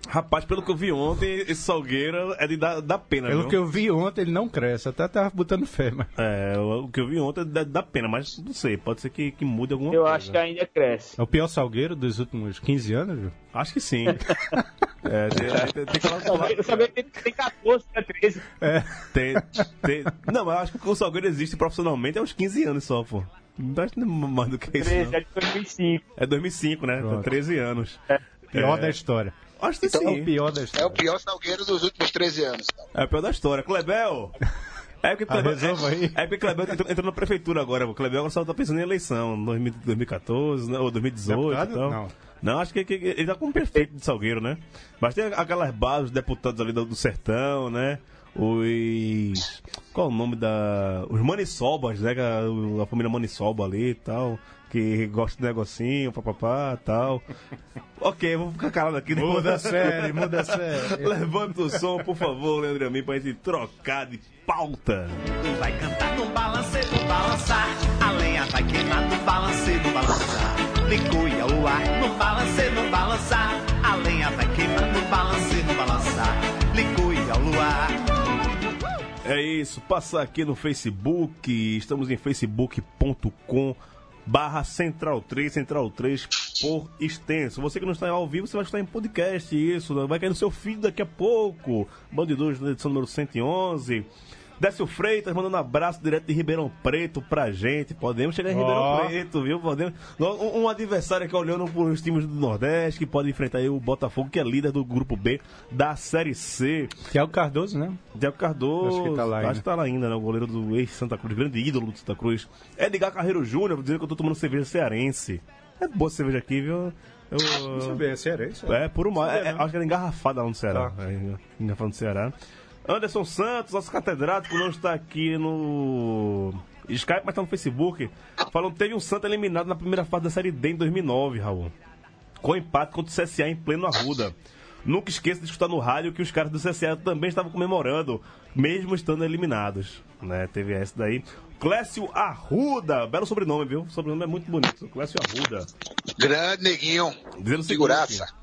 Speaker 1: Rapaz, pelo que eu vi ontem, esse Salgueiro é de dar, dar pena,
Speaker 2: Pelo
Speaker 1: viu?
Speaker 2: que eu vi ontem, ele não cresce. Até tava botando fé, mas.
Speaker 1: É, o que eu vi ontem dá, dá pena, mas não sei, pode ser que, que mude alguma
Speaker 6: Eu
Speaker 1: coisa.
Speaker 6: acho que ainda cresce.
Speaker 2: É o pior salgueiro dos últimos 15 anos, viu?
Speaker 1: Acho que sim. é, tem, tem, tem que falar.
Speaker 6: Eu sabia que tem 14, né, 13.
Speaker 1: Tem, tem... Não, mas eu acho que o Salgueiro existe profissionalmente há uns 15 anos só, pô. Não acho é mais do que isso.
Speaker 6: 13,
Speaker 1: não.
Speaker 6: é de 2005.
Speaker 1: É 2005, né?
Speaker 2: Pronto.
Speaker 1: 13 anos.
Speaker 2: Pior
Speaker 1: É.
Speaker 2: da história.
Speaker 1: Acho que
Speaker 4: Então,
Speaker 2: É o
Speaker 1: sim.
Speaker 2: pior da
Speaker 4: É o
Speaker 2: história.
Speaker 4: pior salgueiro dos últimos 13 anos.
Speaker 1: É o pior da história. Clebel! É porque
Speaker 2: Ah,
Speaker 1: Clebel, é, é porque Clebel entrou, entrou na prefeitura agora. O Clebel agora só tá pensando em eleição, 2000 2014, né, ou 2018 e
Speaker 2: Deputado?
Speaker 1: tal.
Speaker 2: Não.
Speaker 1: Não, acho que, que- que ele tá como perfeito de Salgueiro, né? Mas tem aquelas bases, os deputados ali do, do Sertão, né? Os. Qual é o nome da. Os Maniçobas, né? A, a família Maniçoba ali e tal. Que gosta de negocinho, papapá tal. ok, vou ficar calado aqui.
Speaker 2: Muda a série, muda a série.
Speaker 1: Levanta o som, por favor, Leandro Amin, pra gente trocar de pauta.
Speaker 5: Vai cantar no balanceiro, balançar. A lenha vai queimar no balanceiro, balançar. Licue ao ar no balanceiro, balançar. A lenha vai queimar no balanceiro, balançar. Licue ao luar.
Speaker 1: É isso, passa aqui no Facebook, estamos em facebook.com barra Central 3, Central 3 por extenso. Você que não está ao vivo, você vai estar em podcast, isso, né? vai cair no seu feed daqui a pouco. Band de 2, edição número 111. Décio Freitas mandando abraço direto de Ribeirão Preto pra gente. Podemos chegar em Ribeirão. Preto, viu? Podemos... Um, um adversário aqui olhando pros times do Nordeste que pode enfrentar aí o Botafogo, que é líder do grupo B da Série C.
Speaker 2: Tiago Cardoso, né?
Speaker 1: Diego Cardoso,
Speaker 2: Acho que tá lá
Speaker 1: acho
Speaker 2: ainda.
Speaker 1: que tá lá ainda, né? O goleiro do ex-Santa Cruz, grande ídolo do Santa Cruz. Edgar Carreiro Júnior, dizendo que eu tô tomando cerveja cearense. É boa cerveja aqui, viu? Eu,
Speaker 2: eu ver, é cearense?
Speaker 1: é, por uma.
Speaker 2: Sabia,
Speaker 1: é-
Speaker 2: não.
Speaker 1: acho que era engarrafada lá no Ceará.
Speaker 2: Tá.
Speaker 1: É, engarrafada no Ceará. Anderson Santos, nosso catedrático, não está aqui no Skype, mas está no Facebook. Falando teve um Santa eliminado na primeira fase da Série D em 2009, Raul. Com empate contra o CSA em pleno Arruda. Nunca esqueça de escutar no rádio que os caras do CSA também estavam comemorando, mesmo estando eliminados. Né? Teve essa daí. Clécio Arruda, belo sobrenome, viu? O sobrenome é muito bonito. Clécio Arruda.
Speaker 4: Grande neguinho.
Speaker 1: Dizendo o seguinte,
Speaker 4: Figuraça.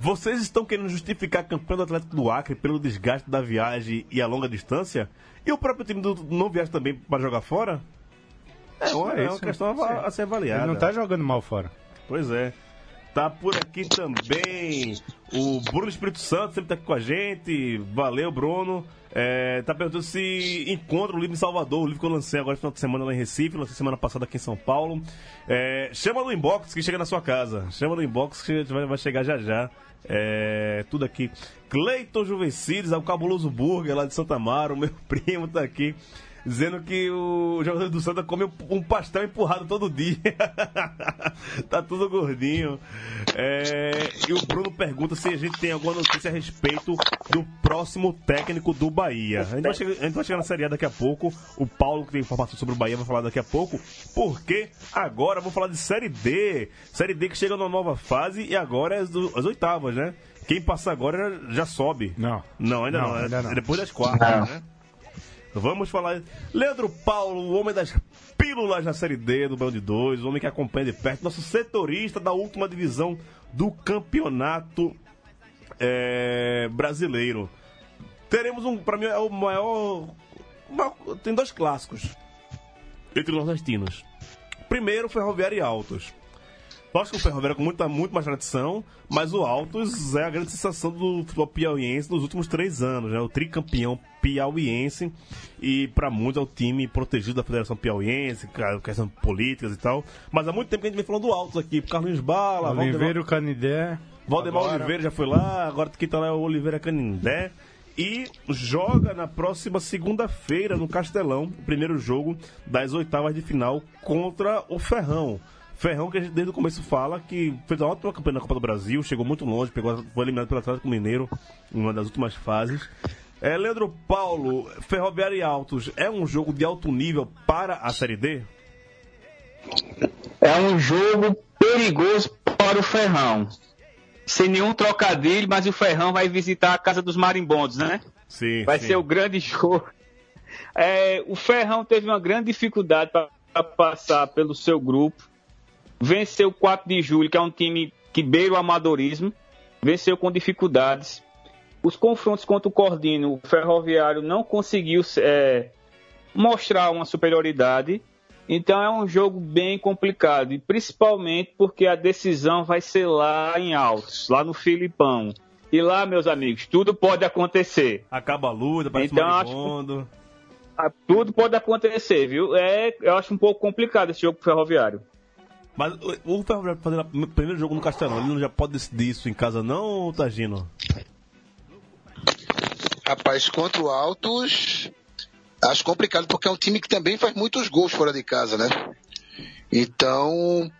Speaker 1: Vocês estão querendo justificar a campanha do Atlético do Acre pelo desgaste da viagem e a longa distância? E o próprio time do não viaja também para jogar fora? É uma, é uma
Speaker 2: isso,
Speaker 1: questão a, a ser avaliada.
Speaker 2: Ele não tá jogando mal fora.
Speaker 1: Pois é. Tá por aqui também o Bruno Espírito Santo, sempre tá aqui com a gente. Valeu, Bruno. É, tá perguntando se encontra o livro em Salvador, o livro que eu lancei agora no final de semana lá em Recife, lancei semana passada aqui em São Paulo. É, chama no inbox que chega na sua casa. Chama no inbox que vai chegar já já. É, tudo aqui. Cleiton Juvencides, o cabuloso burger lá de Santa Amaro, meu primo tá aqui. Dizendo que o jogador do Santa come um- pastel empurrado todo dia. tá tudo gordinho. É, e o Bruno pergunta se a gente tem alguma notícia a respeito do próximo técnico do Bahia. A gente vai chegar, a gente vai chegar na Série A daqui a pouco. O Paulo, que tem informação sobre o Bahia, vai falar daqui a pouco. Porque agora vamos falar de Série D. Série D que chega numa nova fase e agora é as, do- as oitavas, né? Quem passa agora já sobe.
Speaker 2: Não.
Speaker 1: Não, ainda não.
Speaker 2: Não,
Speaker 1: é-
Speaker 2: ainda não.
Speaker 1: é depois das quartas, né? Vamos falar. Leandro Paulo, o homem das pílulas na Série D do Band 2, o homem que acompanha de perto, nosso setorista da última divisão do campeonato é, brasileiro. Teremos um, pra mim, é o maior. maior- Tem dois clássicos entre os nordestinos. Primeiro, Ferroviário e Altos. Lógico que o Ferroviário com muita, muito mais tradição, mas o Altos é a grande sensação do futebol piauiense nos últimos três anos, né? O tricampeão piauiense e para muitos é o time protegido da Federação Piauiense, questão de políticas e tal. Mas há muito tempo que a gente vem falando do Altos aqui, Carlinhos Bala, Valdemar,
Speaker 2: Oliveira, o Canidé.
Speaker 1: Valdemar
Speaker 2: Agora-
Speaker 1: Oliveira já foi lá, agora quem tá lá é o Oliveira Canindé. E joga na próxima segunda-feira no Castelão, o primeiro jogo das oitavas de final contra o Ferrão. Ferrão que a gente desde o começo fala que fez uma ótima campanha na Copa do Brasil, chegou muito longe, pegou, foi eliminado pelo Atlético Mineiro em uma das últimas fases. É, Leandro Paulo, Ferroviário e Altos, é um jogo de alto nível para a Série D?
Speaker 6: É um jogo perigoso para o Ferrão. Sem nenhum trocadilho, mas o Ferrão vai visitar a casa dos marimbondos, né?
Speaker 1: Sim.
Speaker 6: Vai
Speaker 1: sim.
Speaker 6: ser o grande jogo. É, o Ferrão teve uma grande dificuldade para passar pelo seu grupo. Venceu o 4 de julho, que é um time que beira o amadorismo. venceu com dificuldades. Os confrontos contra o Cordino, o Ferroviário não conseguiu é, mostrar uma superioridade. Então é um jogo bem complicado, e principalmente porque a decisão vai ser lá em Altos, lá no Filipão. E lá, meus amigos, tudo pode acontecer.
Speaker 1: Acaba a luta, parece
Speaker 6: Então, acho Tudo pode acontecer, viu? É, eu acho um pouco complicado esse jogo pro Ferroviário.
Speaker 1: Mas o o Ferroviário fazendo o primeiro jogo no Castelão, ele não já pode decidir isso em casa não, Tagino?
Speaker 4: Rapaz, contra o Altos, acho complicado porque é um time que também faz muitos gols fora de casa, né? Então,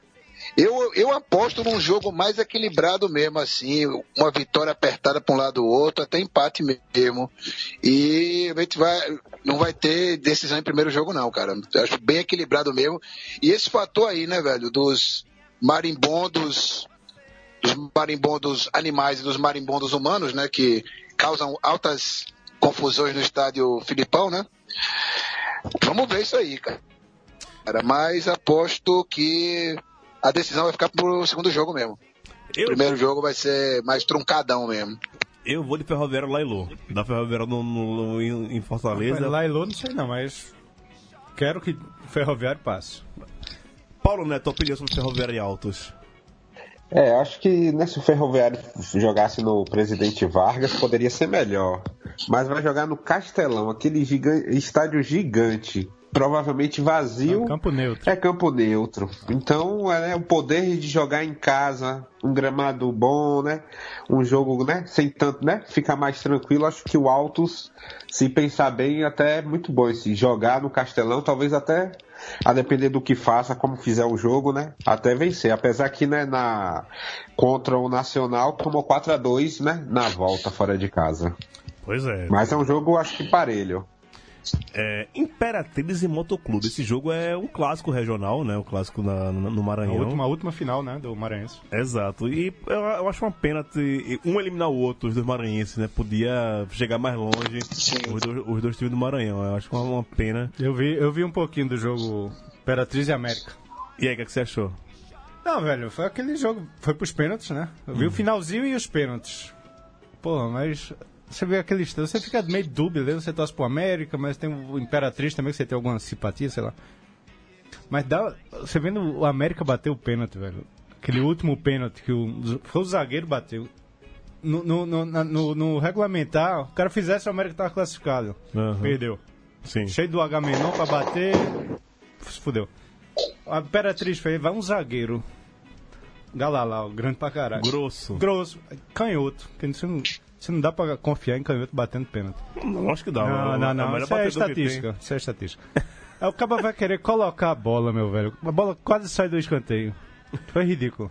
Speaker 4: eu, eu aposto num jogo mais equilibrado mesmo, assim, uma vitória apertada para um lado ou outro, até empate mesmo. E a gente vai, não vai ter decisão em primeiro jogo, não, cara. Eu acho bem equilibrado mesmo. E esse fator aí, né, velho, dos marimbondos, dos marimbondos animais e dos marimbondos humanos, né, que causam altas confusões no estádio Filipão, né? Vamos ver isso aí, cara. Mas aposto que a decisão vai ficar pro segundo jogo mesmo.
Speaker 1: Eu,
Speaker 4: O primeiro jogo vai ser mais truncadão mesmo.
Speaker 1: eu vou de Ferroviário Lailô. Da Ferroviário no, no- no- em Fortaleza.
Speaker 2: Lailô não sei não, mas quero que o Ferroviário passe.
Speaker 1: Paulo Neto, tua opinião sobre Ferroviário e Altos?
Speaker 3: É, acho que né, se o Ferroviário jogasse no Presidente Vargas poderia ser melhor. Mas vai jogar no Castelão, aquele estádio gigante, provavelmente vazio.
Speaker 2: É campo neutro.
Speaker 3: É campo neutro. Então, é né, o poder de jogar em casa, um gramado bom, né? Um jogo, né? Sem tanto, né? Ficar mais tranquilo. Acho que o Altos, se pensar bem, até é muito bom esse jogar no Castelão, talvez até a depender do que faça, como fizer o jogo, né? Até vencer. Apesar que, né, na contra o Nacional tomou 4 a 2 né? Na volta fora de casa.
Speaker 1: Pois é.
Speaker 3: Mas é um jogo, acho que parelho.
Speaker 1: É, Imperatriz e Motoclube. Esse jogo é um clássico regional, né? Um clássico na- na- no
Speaker 2: A
Speaker 1: Maranhão.
Speaker 2: última, a última final, né, do Maranhense.
Speaker 1: Exato. E eu, eu acho uma pena ter um eliminar o outro, os dois maranhenses, né? Podia chegar mais longe
Speaker 4: Sim.
Speaker 1: os dois, os dois times do Maranhão. Eu acho uma, uma pena.
Speaker 2: Eu vi, eu vi um pouquinho do jogo Imperatriz e América.
Speaker 1: E aí, o que, é que você achou?
Speaker 2: Não, velho, foi aquele jogo. Foi pros pênaltis, né? Eu vi o finalzinho e os pênaltis. Porra, mas. Você vê aquele estilo, você fica meio dúbio, né? você torce pro América, mas tem o Imperatriz também, que você tem alguma simpatia, sei lá. Mas dá. Você vendo o América bater o pênalti, velho. Aquele último pênalti que o. Foi o zagueiro bateu. No, no, no, no- no regulamentar, o cara fizesse, o América tava classificado.
Speaker 1: Aham.
Speaker 2: Perdeu.
Speaker 1: Sim.
Speaker 2: Cheio do H menor pra bater. Se fudeu. A Imperatriz fez, vai um zagueiro. Galalau, grande pra caralho.
Speaker 1: Grosso.
Speaker 2: Grosso. Canhoto. Que não, você não dá pra confiar em canhoto batendo pênalti.
Speaker 1: Não, acho que dá.
Speaker 2: Não,
Speaker 1: É
Speaker 2: não,
Speaker 1: o
Speaker 2: não. Isso é estatística. Isso é estatística. Aí o cara vai querer colocar a bola, meu velho. A bola quase sai do escanteio. Foi ridículo.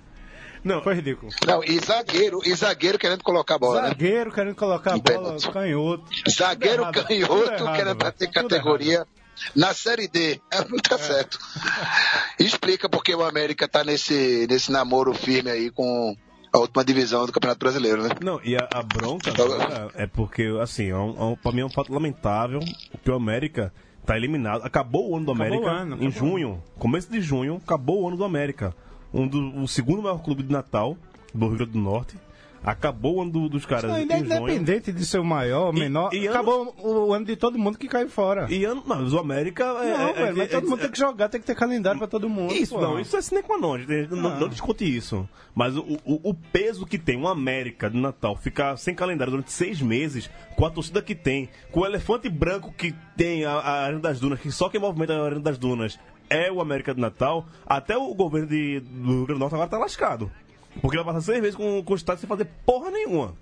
Speaker 1: Não,
Speaker 2: Foi ridículo.
Speaker 4: Não, e zagueiro, e zagueiro querendo colocar a bola, né?
Speaker 2: Zagueiro querendo colocar a
Speaker 4: Um
Speaker 2: bola,
Speaker 4: pênalti.
Speaker 2: canhoto.
Speaker 4: Zagueiro
Speaker 2: errado,
Speaker 4: canhoto
Speaker 2: errado,
Speaker 4: querendo bater categoria na Série D. É, não tá certo. Explica porque o América tá nesse, nesse namoro firme aí com a última divisão do Campeonato Brasileiro, né?
Speaker 1: Não, e a, a bronca agora é porque, assim, é um, é um, pra mim é um fato lamentável que o América tá eliminado. Acabou o ano do
Speaker 2: Acabou
Speaker 1: América
Speaker 2: ano,
Speaker 1: em junho. Começo de junho, acabou o ano do América. Um do, o segundo maior clube de Natal do Rio Grande do Norte. Acabou o ano do- dos caras em junho.
Speaker 2: independente de ser o maior ou
Speaker 1: E-
Speaker 2: menor,
Speaker 1: e
Speaker 2: acabou o, o ano de todo mundo que caiu fora.
Speaker 1: E ano, mas o América é.
Speaker 2: não,
Speaker 1: é-
Speaker 2: velho, mas
Speaker 1: é-
Speaker 2: todo
Speaker 1: é-
Speaker 2: mundo tem que jogar, tem que ter calendário pra todo mundo.
Speaker 1: Isso,
Speaker 2: pô.
Speaker 1: não, isso é sine qua non, gente, não,
Speaker 2: Ah.
Speaker 1: não discute isso. Mas o, o, o peso que tem uma América de Natal ficar sem calendário durante seis meses, com a torcida que tem, com o elefante branco que tem a, a Arena das Dunas, que só quem movimenta a Arena das Dunas é o América de Natal, até o governo de, do Rio Grande do Norte agora tá lascado. Porque vai passar seis meses com, com o estado sem fazer porra nenhuma.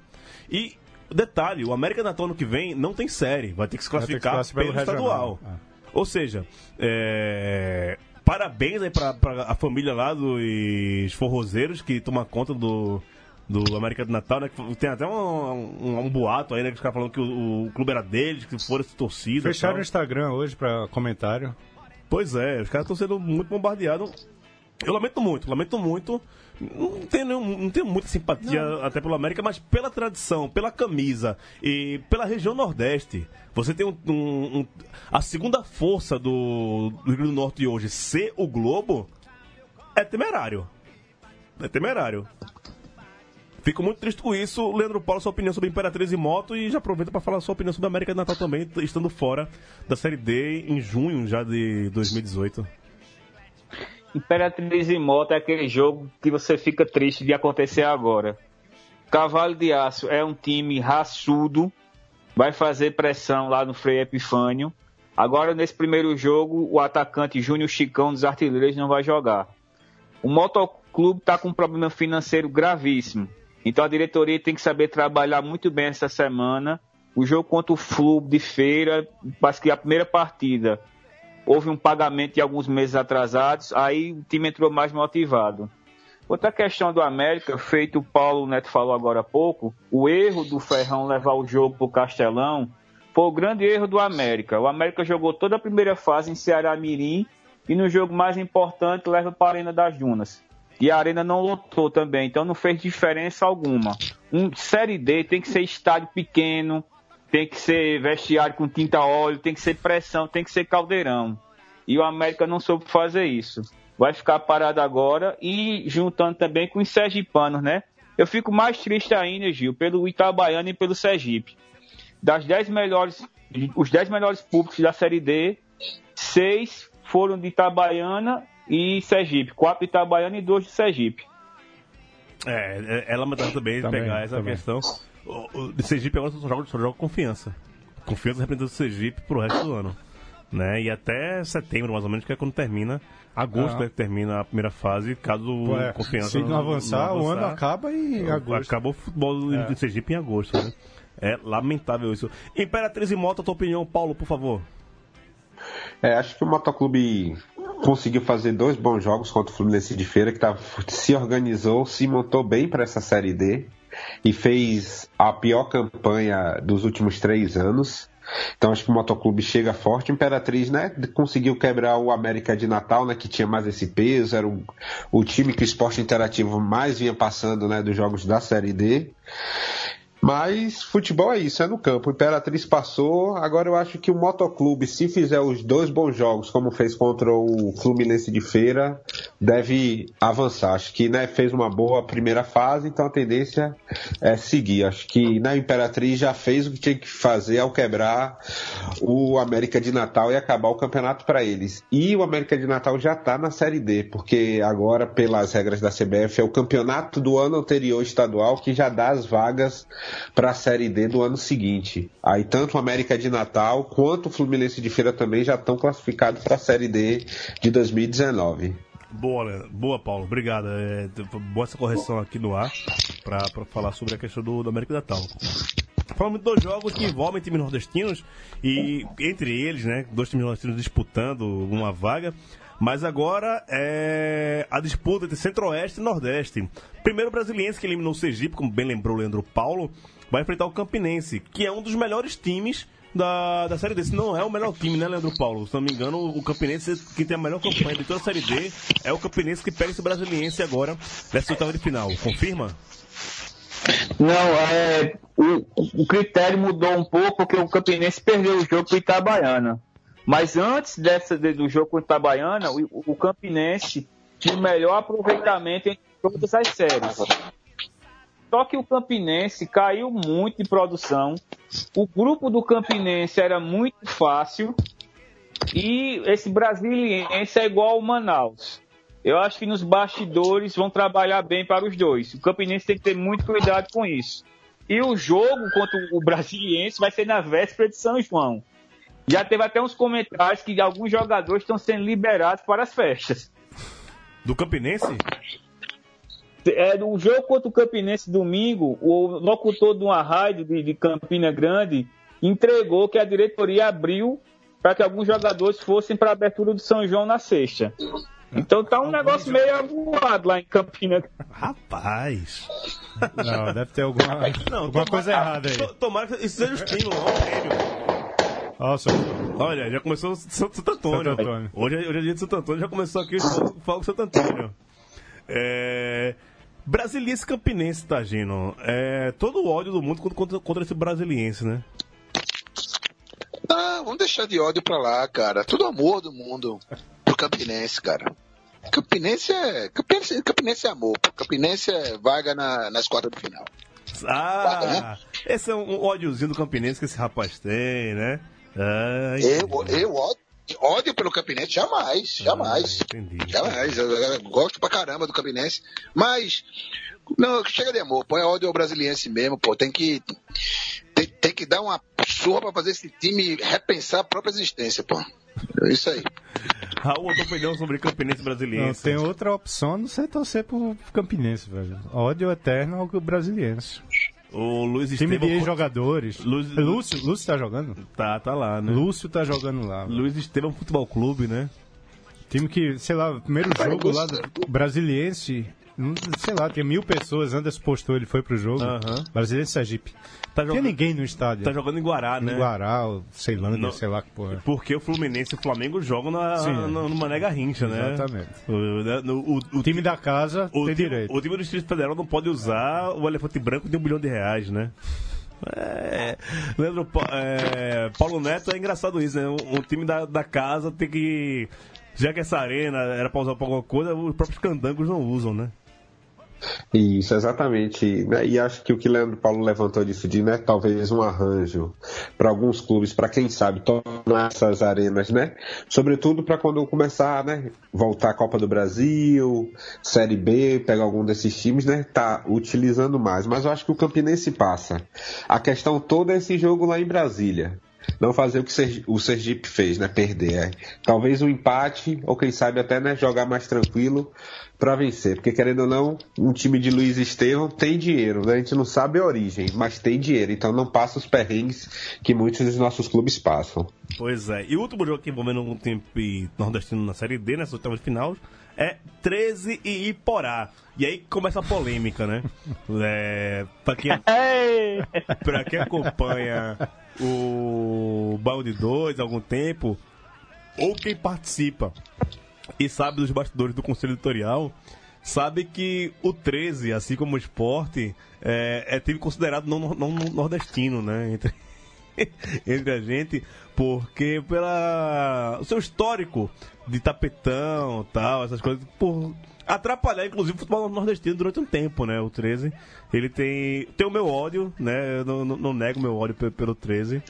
Speaker 1: E. Detalhe, o América Natal ano que vem não tem série, vai ter que se
Speaker 2: que
Speaker 1: classificar
Speaker 2: classificar
Speaker 1: pelo
Speaker 2: pelo regional.
Speaker 1: estadual. Ou seja, é, parabéns aí pra, pra a família lá dos forrozeiros que toma conta do, do América do Natal, né? que Tem até um, um, um boato aí, né? Que os caras falando que o, o clube era deles, que foram torcida.
Speaker 2: Fecharam o. Instagram hoje pra comentário.
Speaker 1: Pois é, os caras estão sendo muito bombardeados. Eu lamento muito, lamento muito. Não tenho, não tenho muita simpatia até pelo América, mas pela tradição, pela camisa e pela região Nordeste. Você tem um, um- um- a segunda força do, do Rio Grande do Norte hoje ser o Globo é temerário. É temerário. Fico muito triste com isso. Leandro Paulo, sua opinião sobre Imperatriz e Moto e já aproveita para falar sua opinião sobre América de Natal também, estando fora da Série D em junho já de 2018.
Speaker 6: Imperatriz e Moto é aquele jogo que você fica triste de acontecer agora. Cavalo de Aço é um time raçudo, vai fazer pressão lá no Frei Epifânio. Agora, nesse primeiro jogo, o atacante Júnior Chicão dos Artilheiros não vai jogar. O motoclube está com um problema financeiro gravíssimo. Então a diretoria tem que saber trabalhar muito bem essa semana. O jogo contra o Flu de feira, parece que a primeira partida houve um pagamento de alguns meses atrasados, aí o time entrou mais motivado. Outra questão do América, feito o Paulo Neto falou agora há pouco, o erro do Ferrão levar o jogo para o Castelão foi o grande erro do América. O América jogou toda a primeira fase em Ceará Mirim e no jogo mais importante leva para a Arena das Dunas. E a Arena não lotou também, então não fez diferença alguma. Um Série D tem que ser estádio pequeno, tem que ser vestiário com tinta óleo, tem que ser pressão, tem que ser caldeirão. E o América não soube fazer isso. Vai ficar parado agora e juntando também com os sergipanos, né? Eu fico mais triste ainda, Gil, pelo Itabaiana e pelo Sergipe. Das 10 melhores, os 10 melhores públicos da Série D, seis foram de Itabaiana e Sergipe. Quatro de Itabaiana e dois de Sergipe.
Speaker 1: É, é, é lamentável também,
Speaker 2: Também,
Speaker 1: pegar essa
Speaker 2: também.
Speaker 1: questão. O, o Sergipe agora só joga, só joga confiança. Confiança representando o Sergipe pro resto do ano. Né? E até setembro, mais ou menos, que é quando termina. Agosto
Speaker 2: Ah.
Speaker 1: é que termina a primeira fase, caso
Speaker 2: Pô, é,
Speaker 1: confiança.
Speaker 2: se não avançar, o ano
Speaker 1: avançar,
Speaker 2: acaba em agosto.
Speaker 1: Acabou o futebol
Speaker 2: É.
Speaker 1: de Sergipe em agosto, né? É lamentável isso. Imperatriz e Moto, a tua opinião, Paulo, por favor.
Speaker 3: É, acho que o Motoclube conseguiu fazer dois bons jogos contra o Fluminense de Feira, que tá, se organizou, se montou bem para essa Série D e fez a pior campanha dos últimos três anos. Então acho que o Motoclube chega forte. Imperatriz, né, conseguiu quebrar o América de Natal, né, que tinha mais esse peso, era o, o time que o esporte interativo mais vinha passando, né, dos jogos da Série D. Mas futebol é isso, é no campo. Imperatriz passou. Agora eu acho que o Motoclube, se fizer os dois bons jogos, como fez contra o Fluminense de Feira, deve avançar. Acho que né, fez uma boa primeira fase, então a tendência é seguir. Acho que na Imperatriz já fez o que tinha que fazer ao quebrar o América de Natal e acabar o campeonato para eles. E o América de Natal já está na Série D, porque agora, pelas regras da CBF, é o campeonato do ano anterior estadual que já dá as vagas para a Série D do ano seguinte. Aí tanto o América de Natal quanto o Fluminense de Feira também já estão classificados para a Série D de 2019.
Speaker 1: Boa, boa, Paulo. Obrigado. É, boa essa correção aqui no ar para falar sobre a questão do, do América do Natal. Falamos de dois jogos que envolvem times nordestinos e entre eles, né, dois times nordestinos disputando uma vaga. Mas agora é a disputa entre Centro-Oeste e Nordeste. Primeiro o Brasiliense que eliminou o Sergipe, como bem lembrou o Leandro Paulo, vai enfrentar o Campinense, que é um dos melhores times da, da Série D. Se não é o melhor time, né, Leandro Paulo? Se não me engano, o Campinense, que tem a melhor campanha de toda a Série D, é o Campinense que pega esse Brasiliense agora nessa oitava de final. Confirma?
Speaker 6: Não, é, o, o critério mudou um pouco porque o Campinense perdeu o jogo para Itabaiana. Mas antes dessa, de- do jogo com o Itabaiana, o, o Campinense tinha o melhor aproveitamento em todas as séries. Só que o Campinense caiu muito de produção. O grupo do Campinense era muito fácil. E esse brasiliense é igual ao Manaus. Eu acho que nos bastidores vão trabalhar bem para os dois. O Campinense tem que ter muito cuidado com isso. E o jogo contra o Brasiliense vai ser na véspera de São João. Já teve até uns comentários que alguns jogadores estão sendo liberados para as festas.
Speaker 1: Do Campinense?
Speaker 6: É, no jogo contra o Campinense domingo, o locutor de uma rádio de, de Campina Grande entregou que a diretoria abriu para que alguns jogadores fossem para a abertura do São João na sexta. Então tá um negócio meio avoado lá em Campina.
Speaker 1: Rapaz.
Speaker 2: Não, deve ter alguma,
Speaker 1: Não,
Speaker 2: alguma
Speaker 1: tomara-
Speaker 2: coisa errada aí.
Speaker 1: to- Tomara que isso seja o estímulo, não o prêmio.
Speaker 2: Nossa,
Speaker 1: Olha, já começou Santo, Santo Antônio.
Speaker 2: Santo Antônio.
Speaker 1: Hoje, é- hoje é dia de Santo Antônio, já começou aqui o Fogo Santo Antônio. É... Brasiliense Campinense, Tagino. É... Todo o ódio do mundo contra, contra, esse brasiliense, né?
Speaker 4: Ah, vamos deixar de ódio pra lá, cara. Tudo amor do mundo pro Campinense, cara. Campinense é, Campinense, Campinense é amor. Campinense é vaga na, nas quartas de final.
Speaker 1: Ah, esse é um ódiozinho do Campinense que esse rapaz tem, né? Ai,
Speaker 4: Eu, eu ódio, ódio pelo Campinense, jamais, jamais.
Speaker 1: Ah, entendi.
Speaker 4: Jamais. Eu, eu gosto pra caramba do Campinense. Mas, não, chega de amor, pô, é ódio ao brasiliense mesmo, pô. Tem que, tem, tem que dar uma surra pra fazer esse time repensar a própria existência, pô. É isso aí.
Speaker 1: Raul, a tua opinião sobre Campinense
Speaker 2: Não,
Speaker 1: brasiliense?
Speaker 2: tem outra opção não ser torcer pro Campinense, velho. Ódio eterno ao brasiliense.
Speaker 1: O Luiz
Speaker 2: Time
Speaker 1: Estevam...
Speaker 2: de jogadores.
Speaker 1: Lúcio-
Speaker 2: Lúcio, Lúcio tá jogando?
Speaker 1: Tá, tá lá, né?
Speaker 2: Lúcio tá jogando lá.
Speaker 1: Luiz Estevam Futebol Clube, né?
Speaker 2: Time que, sei lá, o primeiro jogo lá do brasiliense, sei lá, tinha mil pessoas, Anderson postou, ele foi pro jogo.
Speaker 1: Aham.
Speaker 2: Brasiliense Sergipe.
Speaker 1: Tá
Speaker 2: tinha
Speaker 1: jogando,
Speaker 2: ninguém no estádio.
Speaker 1: tá jogando em Guará,
Speaker 2: Em
Speaker 1: né?
Speaker 2: Guará, ou Ceilândia,
Speaker 1: Não.
Speaker 2: sei lá que porra.
Speaker 1: Porque o Fluminense e o Flamengo jogam na,
Speaker 2: Sim.
Speaker 1: na, no Mané Garrincha, né?
Speaker 2: Exatamente.
Speaker 1: O, né, no- o, o,
Speaker 2: O time da casa
Speaker 1: o
Speaker 2: tem
Speaker 1: time,
Speaker 2: direito.
Speaker 1: o time do Distrito Federal não pode usar o elefante branco de um bilhão de reais, né? É, Leandro, é, Paulo Neto é engraçado isso, né? Um, um time da, da casa tem que. Já que essa arena era pra usar pra alguma coisa, os próprios candangos não usam, né?
Speaker 3: Isso, exatamente. E acho que o que Leandro Paulo levantou disso de, né, talvez um arranjo para alguns clubes, para quem sabe, tornar essas arenas, né? Sobretudo para quando começar, né, voltar a Copa do Brasil, Série B, pegar algum desses times, né, tá utilizando mais. Mas eu acho que o Campinense passa. A questão toda é esse jogo lá em Brasília. Não fazer o que o Sergipe fez, né? Perder. é. Talvez um empate, ou quem sabe até né, jogar mais tranquilo para vencer. Porque querendo ou não, um time de Luiz Estevam tem dinheiro, né? A gente não sabe a origem, mas tem dinheiro. Então não passa os perrengues que muitos dos nossos clubes passam.
Speaker 1: Pois é. E o último jogo aqui envolvendo um time nordestino na Série D, nessa oitava de final, é 13 e Iporá. E aí começa a polêmica, né? É, pra, quem, pra quem acompanha o Balde 2 há algum tempo, ou quem participa e sabe dos bastidores do Conselho Editorial, sabe que o 13, assim como o esporte, é, é considerado não, não nordestino, né? Entre, entre a gente, porque pela o seu histórico de tapetão tal, essas coisas, por atrapalhar inclusive o futebol nordestino durante um tempo, né? O 13, ele tem tem o meu ódio, né? Eu não, não, não nego meu ódio pe- pelo 13.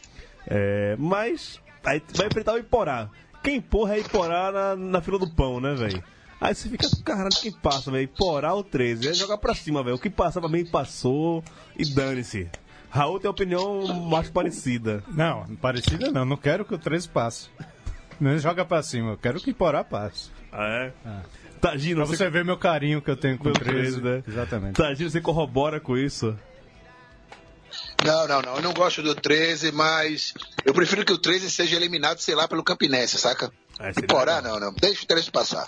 Speaker 1: É, mas aí vai enfrentar o Iporá. Quem porra é Iporá na, na fila do pão, né, velho? Aí você fica, caralho, quem passa, velho? Iporá ou 13? Aí jogar pra cima, velho. O que passa pra mim passou e dane-se. Raul tem opinião mais parecida.
Speaker 2: Não, parecida não. Não quero que o 13 passe. Não joga pra cima. Eu quero que Iporá passe.
Speaker 1: Ah, é? Tagino,
Speaker 2: Pra
Speaker 1: você,
Speaker 2: você ver meu carinho que eu tenho com o
Speaker 1: Com o
Speaker 2: 13.
Speaker 1: 13, né?
Speaker 2: Exatamente.
Speaker 1: Tagino, você corrobora com isso?
Speaker 4: Não, não, não. Eu não gosto do 13, mas eu prefiro que o 13 seja eliminado, sei lá, pelo Campinense, saca?
Speaker 1: Ah, seria
Speaker 4: Iporá,
Speaker 1: legal.
Speaker 4: não, não. Deixa o 13 passar.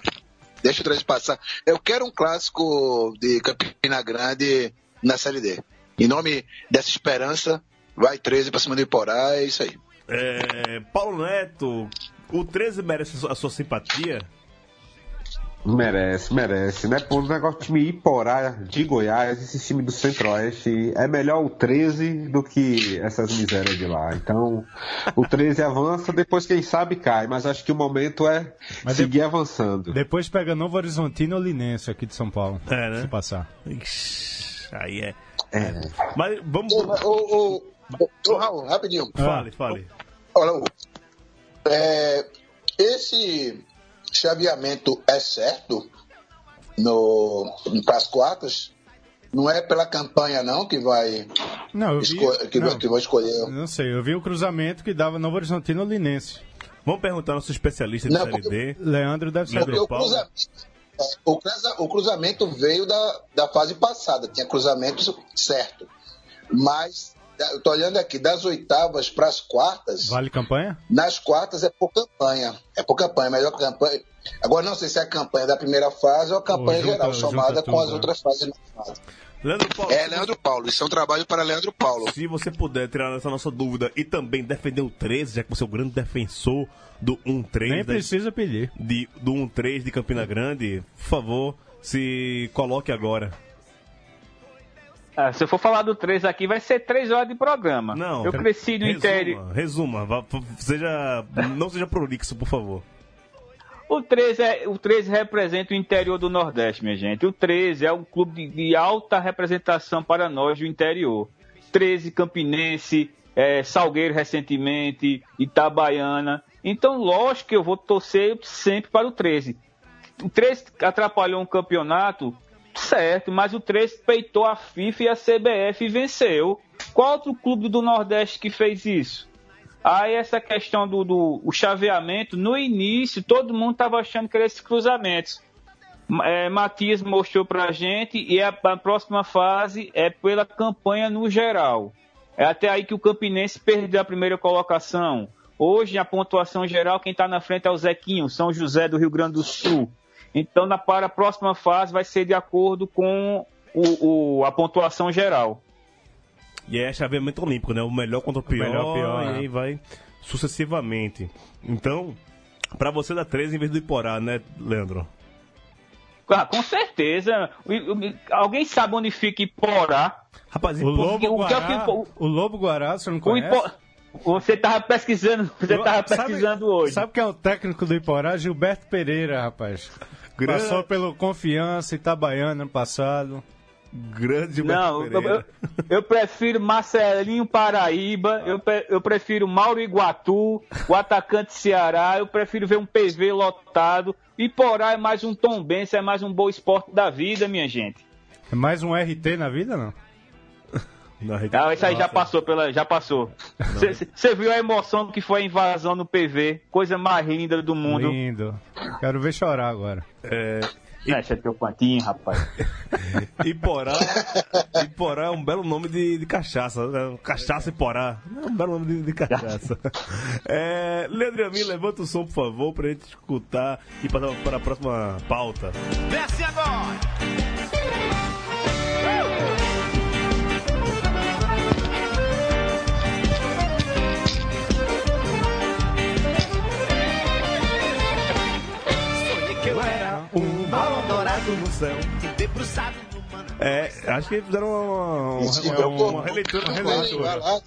Speaker 4: Deixa o 13 passar. Eu quero um clássico de Campina Grande na Série D. Em nome dessa esperança, vai 13 pra cima do Iporá, é isso aí.
Speaker 1: É, Paulo Neto, o 13 merece a sua simpatia?
Speaker 3: Merece, merece, né? Por um negócio time Iporá de Goiás, esse time do Centro-Oeste, é melhor o 13 do que essas misérias de lá. Então, o 13 avança, depois quem sabe cai, mas acho que o momento é
Speaker 2: Mas
Speaker 3: seguir avançando.
Speaker 2: Depois pega Novo Horizontino ou Linense aqui de São Paulo.
Speaker 1: É, né?
Speaker 2: Se passar.
Speaker 1: Ixi, aí é.
Speaker 3: É.
Speaker 1: Mas vamos.
Speaker 4: Ô, ô, ô, ô, ô, Raul, rapidinho.
Speaker 1: Fale, fale.
Speaker 4: Olha, é, esse chaveamento é certo no, para as quartas? Não é pela campanha, não, que vai,
Speaker 2: Não, eu vi.
Speaker 4: que,
Speaker 2: não,
Speaker 4: que vai escolher.
Speaker 2: não sei, eu vi o cruzamento que dava Novo Horizontino ou Linense.
Speaker 1: Vamos perguntar ao nosso especialista de
Speaker 4: Não,
Speaker 1: Série
Speaker 4: porque-
Speaker 1: D.
Speaker 2: Leandro deve
Speaker 1: Leandro
Speaker 2: saber.
Speaker 4: O
Speaker 1: Paulo.
Speaker 4: cruzamento, o, cruza- o cruzamento veio da, da fase passada, tinha cruzamento certo. Mas, eu tô olhando aqui, das oitavas para as quartas,
Speaker 2: Vale campanha?
Speaker 4: nas quartas é por campanha. É por campanha, melhor campanha. Agora não sei se é a campanha da primeira fase ou a campanha
Speaker 2: junta-
Speaker 4: geral, somada com
Speaker 2: tudo,
Speaker 4: as
Speaker 2: né?
Speaker 4: outras fases. na fase.
Speaker 1: Leandro Paulo.
Speaker 4: É Leandro Paulo, isso é um trabalho para Leandro Paulo.
Speaker 1: Se você puder tirar essa nossa dúvida e também defender o 13, já que você é o grande defensor do 1-3
Speaker 2: Nem
Speaker 1: da-
Speaker 2: precisa pedir.
Speaker 1: de, do 1-3 de Campina Grande, por favor, se coloque agora.
Speaker 6: Ah, se eu for falar do 3 aqui, vai ser 3 horas de programa.
Speaker 1: Não.
Speaker 6: eu cresci no
Speaker 1: resuma,
Speaker 6: interior.
Speaker 1: Resuma, f- seja, não seja prolixo, por favor.
Speaker 6: O 13, é, o 13 representa o interior do Nordeste, minha gente. O 13 é um clube de, de alta representação para nós do interior. 13 Campinense, é, Salgueiro recentemente, Itabaiana. Então, lógico que eu vou torcer sempre para o 13. O 13 atrapalhou um campeonato, certo, mas o 13 peitou a FIFA e a CBF e venceu. Qual outro clube do Nordeste que fez isso? Aí essa questão do, do o chaveamento, no início todo mundo estava achando que eram esses cruzamentos. É, Matias mostrou pra gente e a, a próxima fase é pela campanha no geral. É até aí que o Campinense perdeu a primeira colocação. Hoje, a pontuação geral, quem está na frente é o Zequinho, São José do Rio Grande do Sul. Então, na, para a próxima fase, vai ser de acordo com o, o, a pontuação geral.
Speaker 1: E é chaveamento olímpico, né? O melhor contra o pior,
Speaker 2: melhor, pior,
Speaker 1: e
Speaker 2: né?
Speaker 1: aí vai sucessivamente. Então, pra você dar 13 em vez do Iporá, né, Leandro?
Speaker 6: Ah, com certeza. O- o- Alguém sabe onde fica Iporá?
Speaker 1: Rapaz,
Speaker 2: O Lobo
Speaker 6: o que é
Speaker 2: Guará,
Speaker 6: que- o-
Speaker 2: o Lobo Guará, você não
Speaker 6: O
Speaker 2: conhece?
Speaker 6: Ipo... Você tava pesquisando, você
Speaker 2: Eu-
Speaker 6: tava
Speaker 2: sabe-
Speaker 6: pesquisando hoje.
Speaker 2: Sabe quem é o técnico do Iporá? Gilberto Pereira, rapaz.
Speaker 1: Grande-
Speaker 2: Passou pelo Confiança Itabaiana ano passado.
Speaker 1: grande
Speaker 6: Não, eu, eu- prefiro Marcelinho Paraíba, eu, pre- eu prefiro Mauro Iguatu, o atacante Ceará, eu prefiro ver um PV lotado. Iporá é mais um Tom Benz, é mais um bom esporte da vida, minha gente.
Speaker 2: É mais um RT na vida, não?
Speaker 1: Não,
Speaker 6: Ah, isso aí já
Speaker 1: Nossa.
Speaker 6: passou pela, já passou. Você viu a emoção que foi a invasão no PV, coisa mais linda do mundo.
Speaker 2: Lindo. Quero ver chorar agora.
Speaker 1: É,
Speaker 6: Deixa teu pantinho, rapaz.
Speaker 1: Iporá, Iporá é um belo nome de, de cachaça. né? Cachaça Iporá. É um belo nome de, de cachaça. É, Leandro Amin, levanta o som, por favor, pra gente escutar e passar para a próxima pauta.
Speaker 5: Desce agora!
Speaker 1: Céu. É, acho que fizeram uma, uma, uma,
Speaker 4: vou-
Speaker 1: uma releitura. Uma
Speaker 4: Vai, vai
Speaker 1: releitura,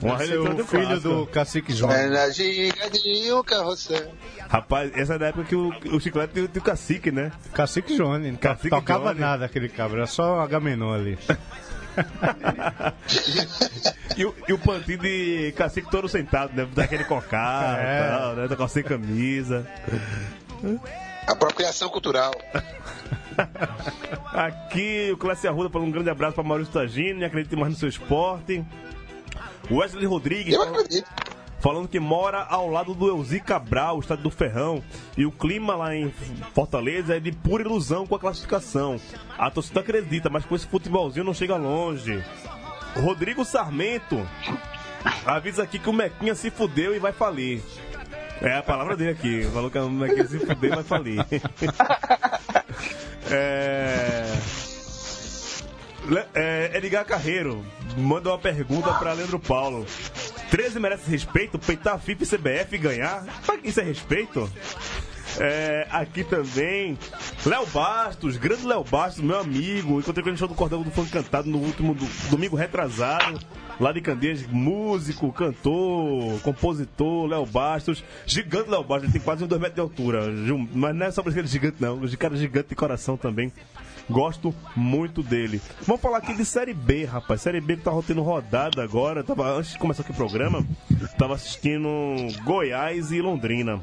Speaker 1: uma
Speaker 2: é
Speaker 1: releitura
Speaker 2: o
Speaker 1: do
Speaker 2: filho
Speaker 1: clássico.
Speaker 2: do cacique João.
Speaker 4: É na ginga de um carrossel.
Speaker 1: Rapaz, essa é da época que o, o chiclete tinha tinha o cacique, né?
Speaker 2: Cacique não
Speaker 1: Cacique
Speaker 2: tocava
Speaker 1: Johnny.
Speaker 2: nada aquele cabra, era só Agamenon ali.
Speaker 1: E o, e o pantinho de cacique todo sentado, né? Daquele cocado
Speaker 2: É.
Speaker 1: e tal, né? Tá sem camisa.
Speaker 4: Apropriação cultural.
Speaker 1: Aqui o Classe Arruda falando um grande abraço para Maurício Tagini, acredite mais no seu esporte. Wesley Rodrigues
Speaker 4: Eu
Speaker 1: falando,
Speaker 4: acredito.
Speaker 1: falando que mora ao lado do Elzi Cabral, estádio do Ferrão. E o clima lá em Fortaleza é de pura ilusão com a classificação. A torcida acredita, mas com esse futebolzinho não chega longe. Rodrigo Sarmento avisa aqui que o Mequinha se fudeu e vai falir. É a palavra dele aqui. Falou que o Mequinha se fudeu e vai falir. é... É, Edgar Carreiro manda uma pergunta pra Leandro Paulo. 13 merece respeito? Peitar a FIFA e CBF e ganhar? Que Isso é respeito? É, aqui também, Léo Bastos, grande Léo Bastos, meu amigo. Encontrei com ele no show do Cordão do Funk Cantado no último do- domingo retrasado. Lá de Candeias, músico, cantor, compositor, Léo Bastos. Gigante Léo Bastos, ele tem quase uns 2 metros de altura. Mas não é só por ele gigante, não. O cara é gigante de coração também. Gosto muito dele. Vamos falar aqui de Série B, rapaz. Série B que tá tendo rodada agora. Tava, antes de começar aqui o programa, tava assistindo Goiás e Londrina.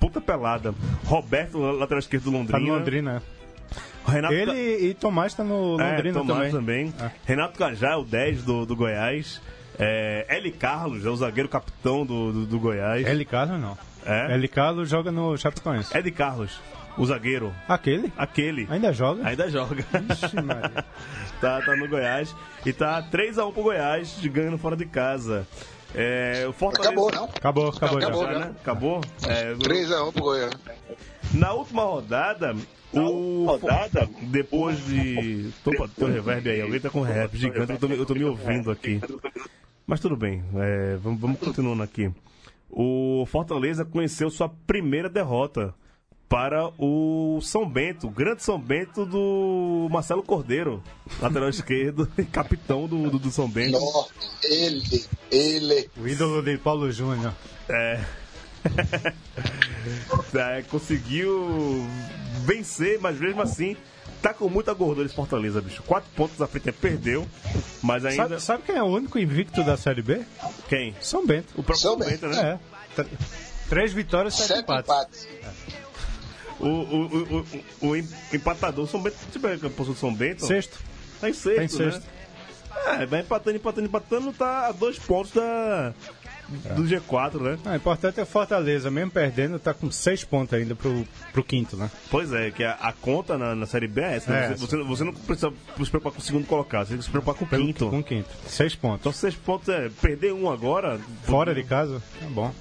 Speaker 1: Puta pelada. Roberto, lateral esquerdo do
Speaker 2: Tá
Speaker 1: Londrina.
Speaker 2: no Londrina.
Speaker 1: Renato
Speaker 2: Ele e Tomás tá no
Speaker 1: Ca-
Speaker 2: Londrina
Speaker 1: é, Tomás
Speaker 2: também.
Speaker 1: também. Renato Cajá, o 10 do, do Goiás. É, Eli Carlos, é o zagueiro capitão do, do, do Goiás.
Speaker 2: L. Carlos não.
Speaker 1: É?
Speaker 2: L. Carlos joga no Chapecoense.
Speaker 1: Ed Carlos, o zagueiro.
Speaker 2: Aquele?
Speaker 1: Aquele.
Speaker 2: Ainda joga?
Speaker 1: Ainda joga.
Speaker 2: Ixi, Maria.
Speaker 1: tá, tá no Goiás. E tá 3x1 pro Goiás, ganhando fora de casa. É, o Fortaleza...
Speaker 4: Acabou, não?
Speaker 2: Acabou, acabou,
Speaker 4: Acabou,
Speaker 2: já.
Speaker 1: Já, né? Acabou? É,
Speaker 4: 3x1 pro Goiás.
Speaker 1: Na última rodada, o. Rodada? Depois de. Opa, tem um reverb aí. Alguém tá com um reverb gigante, eu tô, me- eu tô me ouvindo aqui. Mas tudo bem, é, vamos, vamos continuando aqui. O Fortaleza conheceu sua primeira derrota para o São Bento, o grande São Bento do Marcelo Cordeiro, lateral esquerdo e capitão do, do, do São Bento.
Speaker 4: Nossa, ele, ele.
Speaker 2: O ídolo de Paulo Júnior.
Speaker 1: É, É, conseguiu vencer, mas mesmo assim tá com muita gordura esse Fortaleza, bicho. Quatro pontos à frente, perdeu, mas ainda.
Speaker 2: Sabe, sabe quem é o único invicto da Série B?
Speaker 1: Quem?
Speaker 2: São Bento.
Speaker 1: O próprio
Speaker 4: São
Speaker 1: São Bento, né?
Speaker 2: É. Tr- Três vitórias, sete,
Speaker 4: Sete
Speaker 2: empates.
Speaker 4: empates.
Speaker 1: O, o, o, o, o em- empatador, São Bento, ver a posição do São Bento.
Speaker 2: Sexto.
Speaker 1: Tá em sexto,
Speaker 2: Tá em sexto.
Speaker 1: né? É, vai empatando, empatando, empatando, tá a dois pontos da, do G4, né?
Speaker 2: Ah, o importante é o Fortaleza, mesmo perdendo, tá com seis pontos ainda pro, pro quinto, né?
Speaker 1: Pois é, que a, a conta na, na Série B é essa. né?
Speaker 2: É
Speaker 1: você, você, você não precisa se preocupar com o segundo colocado, você tem que se preocupar com o
Speaker 2: Pelo-
Speaker 1: quinto.
Speaker 2: Com o quinto. Seis pontos.
Speaker 1: Então seis pontos é perder um agora.
Speaker 2: Fora de casa, é bom.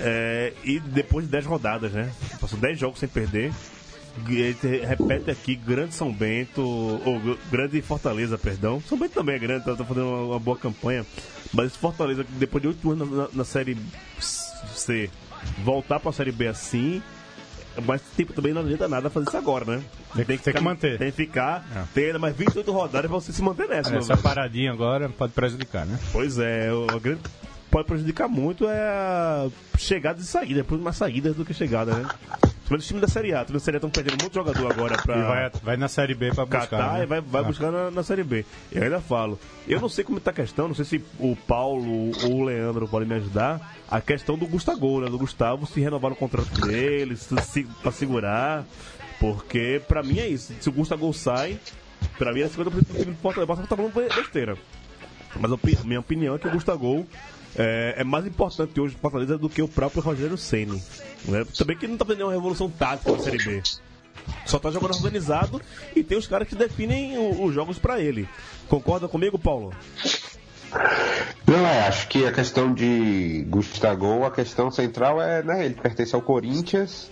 Speaker 1: É, e depois de 10 rodadas, né? Passou 10 jogos sem perder. Repete aqui, grande São Bento, ou gr- grande Fortaleza, perdão. São Bento também é grande, tá, tá fazendo uma, uma boa campanha. Mas esse Fortaleza, depois de 8 anos na, na- Série C, voltar pra Série B assim. Mas tipo, também não adianta nada fazer isso agora, né?
Speaker 2: Tem que- tem que manter.
Speaker 1: Tem que ficar.
Speaker 2: É.
Speaker 1: Tem ainda mais 28 rodadas pra você se manter nessa, meu
Speaker 2: Essa paradinha agora pode prejudicar, né?
Speaker 1: Pois é, o, a grande pode prejudicar muito é a chegada e saída, por mais saídas do que chegada, né? Mas o time da Série A, time da Série A estão perdendo muito jogador agora pra
Speaker 2: E vai, vai na Série B pra buscar.
Speaker 1: catar
Speaker 2: né?
Speaker 1: e vai, vai
Speaker 2: Ah.
Speaker 1: buscar na, na Série B. Eu ainda falo, eu não sei como tá a questão, não sei se o Paulo ou o Leandro podem me ajudar, a questão do Gustavo, né? Do Gustavo se renovar o contrato dele, se, se, pra segurar, porque pra mim é isso, se o Gustavo sai, pra mim é 50% do time do Fortaleza, Basta tá falando besteira. Mas a minha opinião é que o Gustavo é, é mais importante hoje no Fortaleza do que o próprio Rogério Ceni. Né? Também que não tá fazendo nenhuma revolução tática na Série B. Só tá jogando organizado e tem os caras que definem o- os jogos pra ele. Concorda comigo, Paulo?
Speaker 3: Não, é, acho que a questão de Gustavo, a questão central é, né, ele pertence ao Corinthians,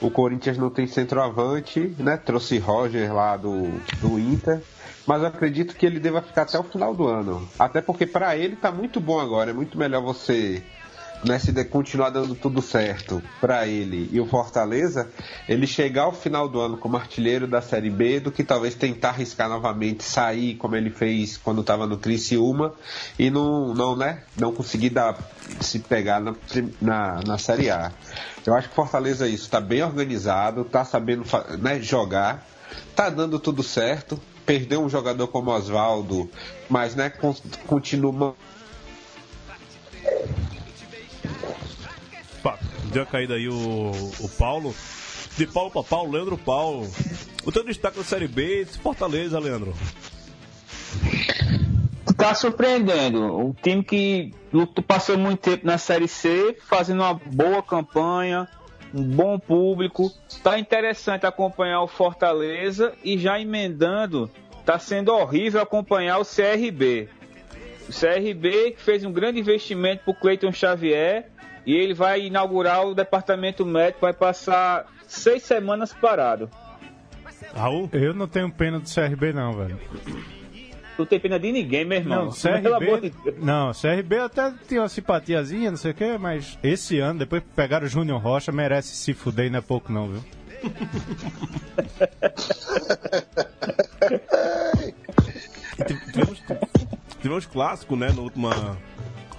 Speaker 3: o Corinthians não tem centroavante, né, trouxe Roger lá do, do Inter, mas acredito que ele deva ficar até o final do ano, até porque para ele tá muito bom agora, é muito melhor você né, se continuar dando tudo certo para ele e o Fortaleza, ele chegar ao final do ano como artilheiro da Série B do que talvez tentar arriscar novamente sair como ele fez quando estava no Criciúma e não, não, né, não conseguir dar, se pegar na, na, na Série A. Eu acho que Fortaleza é isso, está bem organizado, está sabendo né, jogar, tá dando tudo certo. Perdeu um jogador como Oswaldo, mas né, con- continua
Speaker 1: Pá, deu a caída aí o, o Paulo. De Paulo pra Paulo, Leandro Paulo. O teu destaque da Série B, Fortaleza, Leandro.
Speaker 6: Tá surpreendendo. Um time que passou muito tempo na Série C, fazendo uma boa campanha, um bom público. Tá interessante acompanhar o Fortaleza e já emendando, tá sendo horrível acompanhar o CRB. O CRB que fez um grande investimento pro Cleiton Xavier e ele vai inaugurar o departamento médico, vai passar seis semanas parado.
Speaker 1: Raul?
Speaker 2: Eu não tenho pena do CRB, não, velho.
Speaker 6: Não tem pena de ninguém, meu irmão.
Speaker 2: Não,
Speaker 6: Pelo amor de
Speaker 2: CRB.
Speaker 6: Deus.
Speaker 2: Não, CRB até tem uma simpatiazinha, não sei o quê, mas esse ano, depois que pegaram o Júnior Rocha, merece se fuder e não é pouco, não, viu?
Speaker 1: Tivemos, tivemos clássico, né, na última.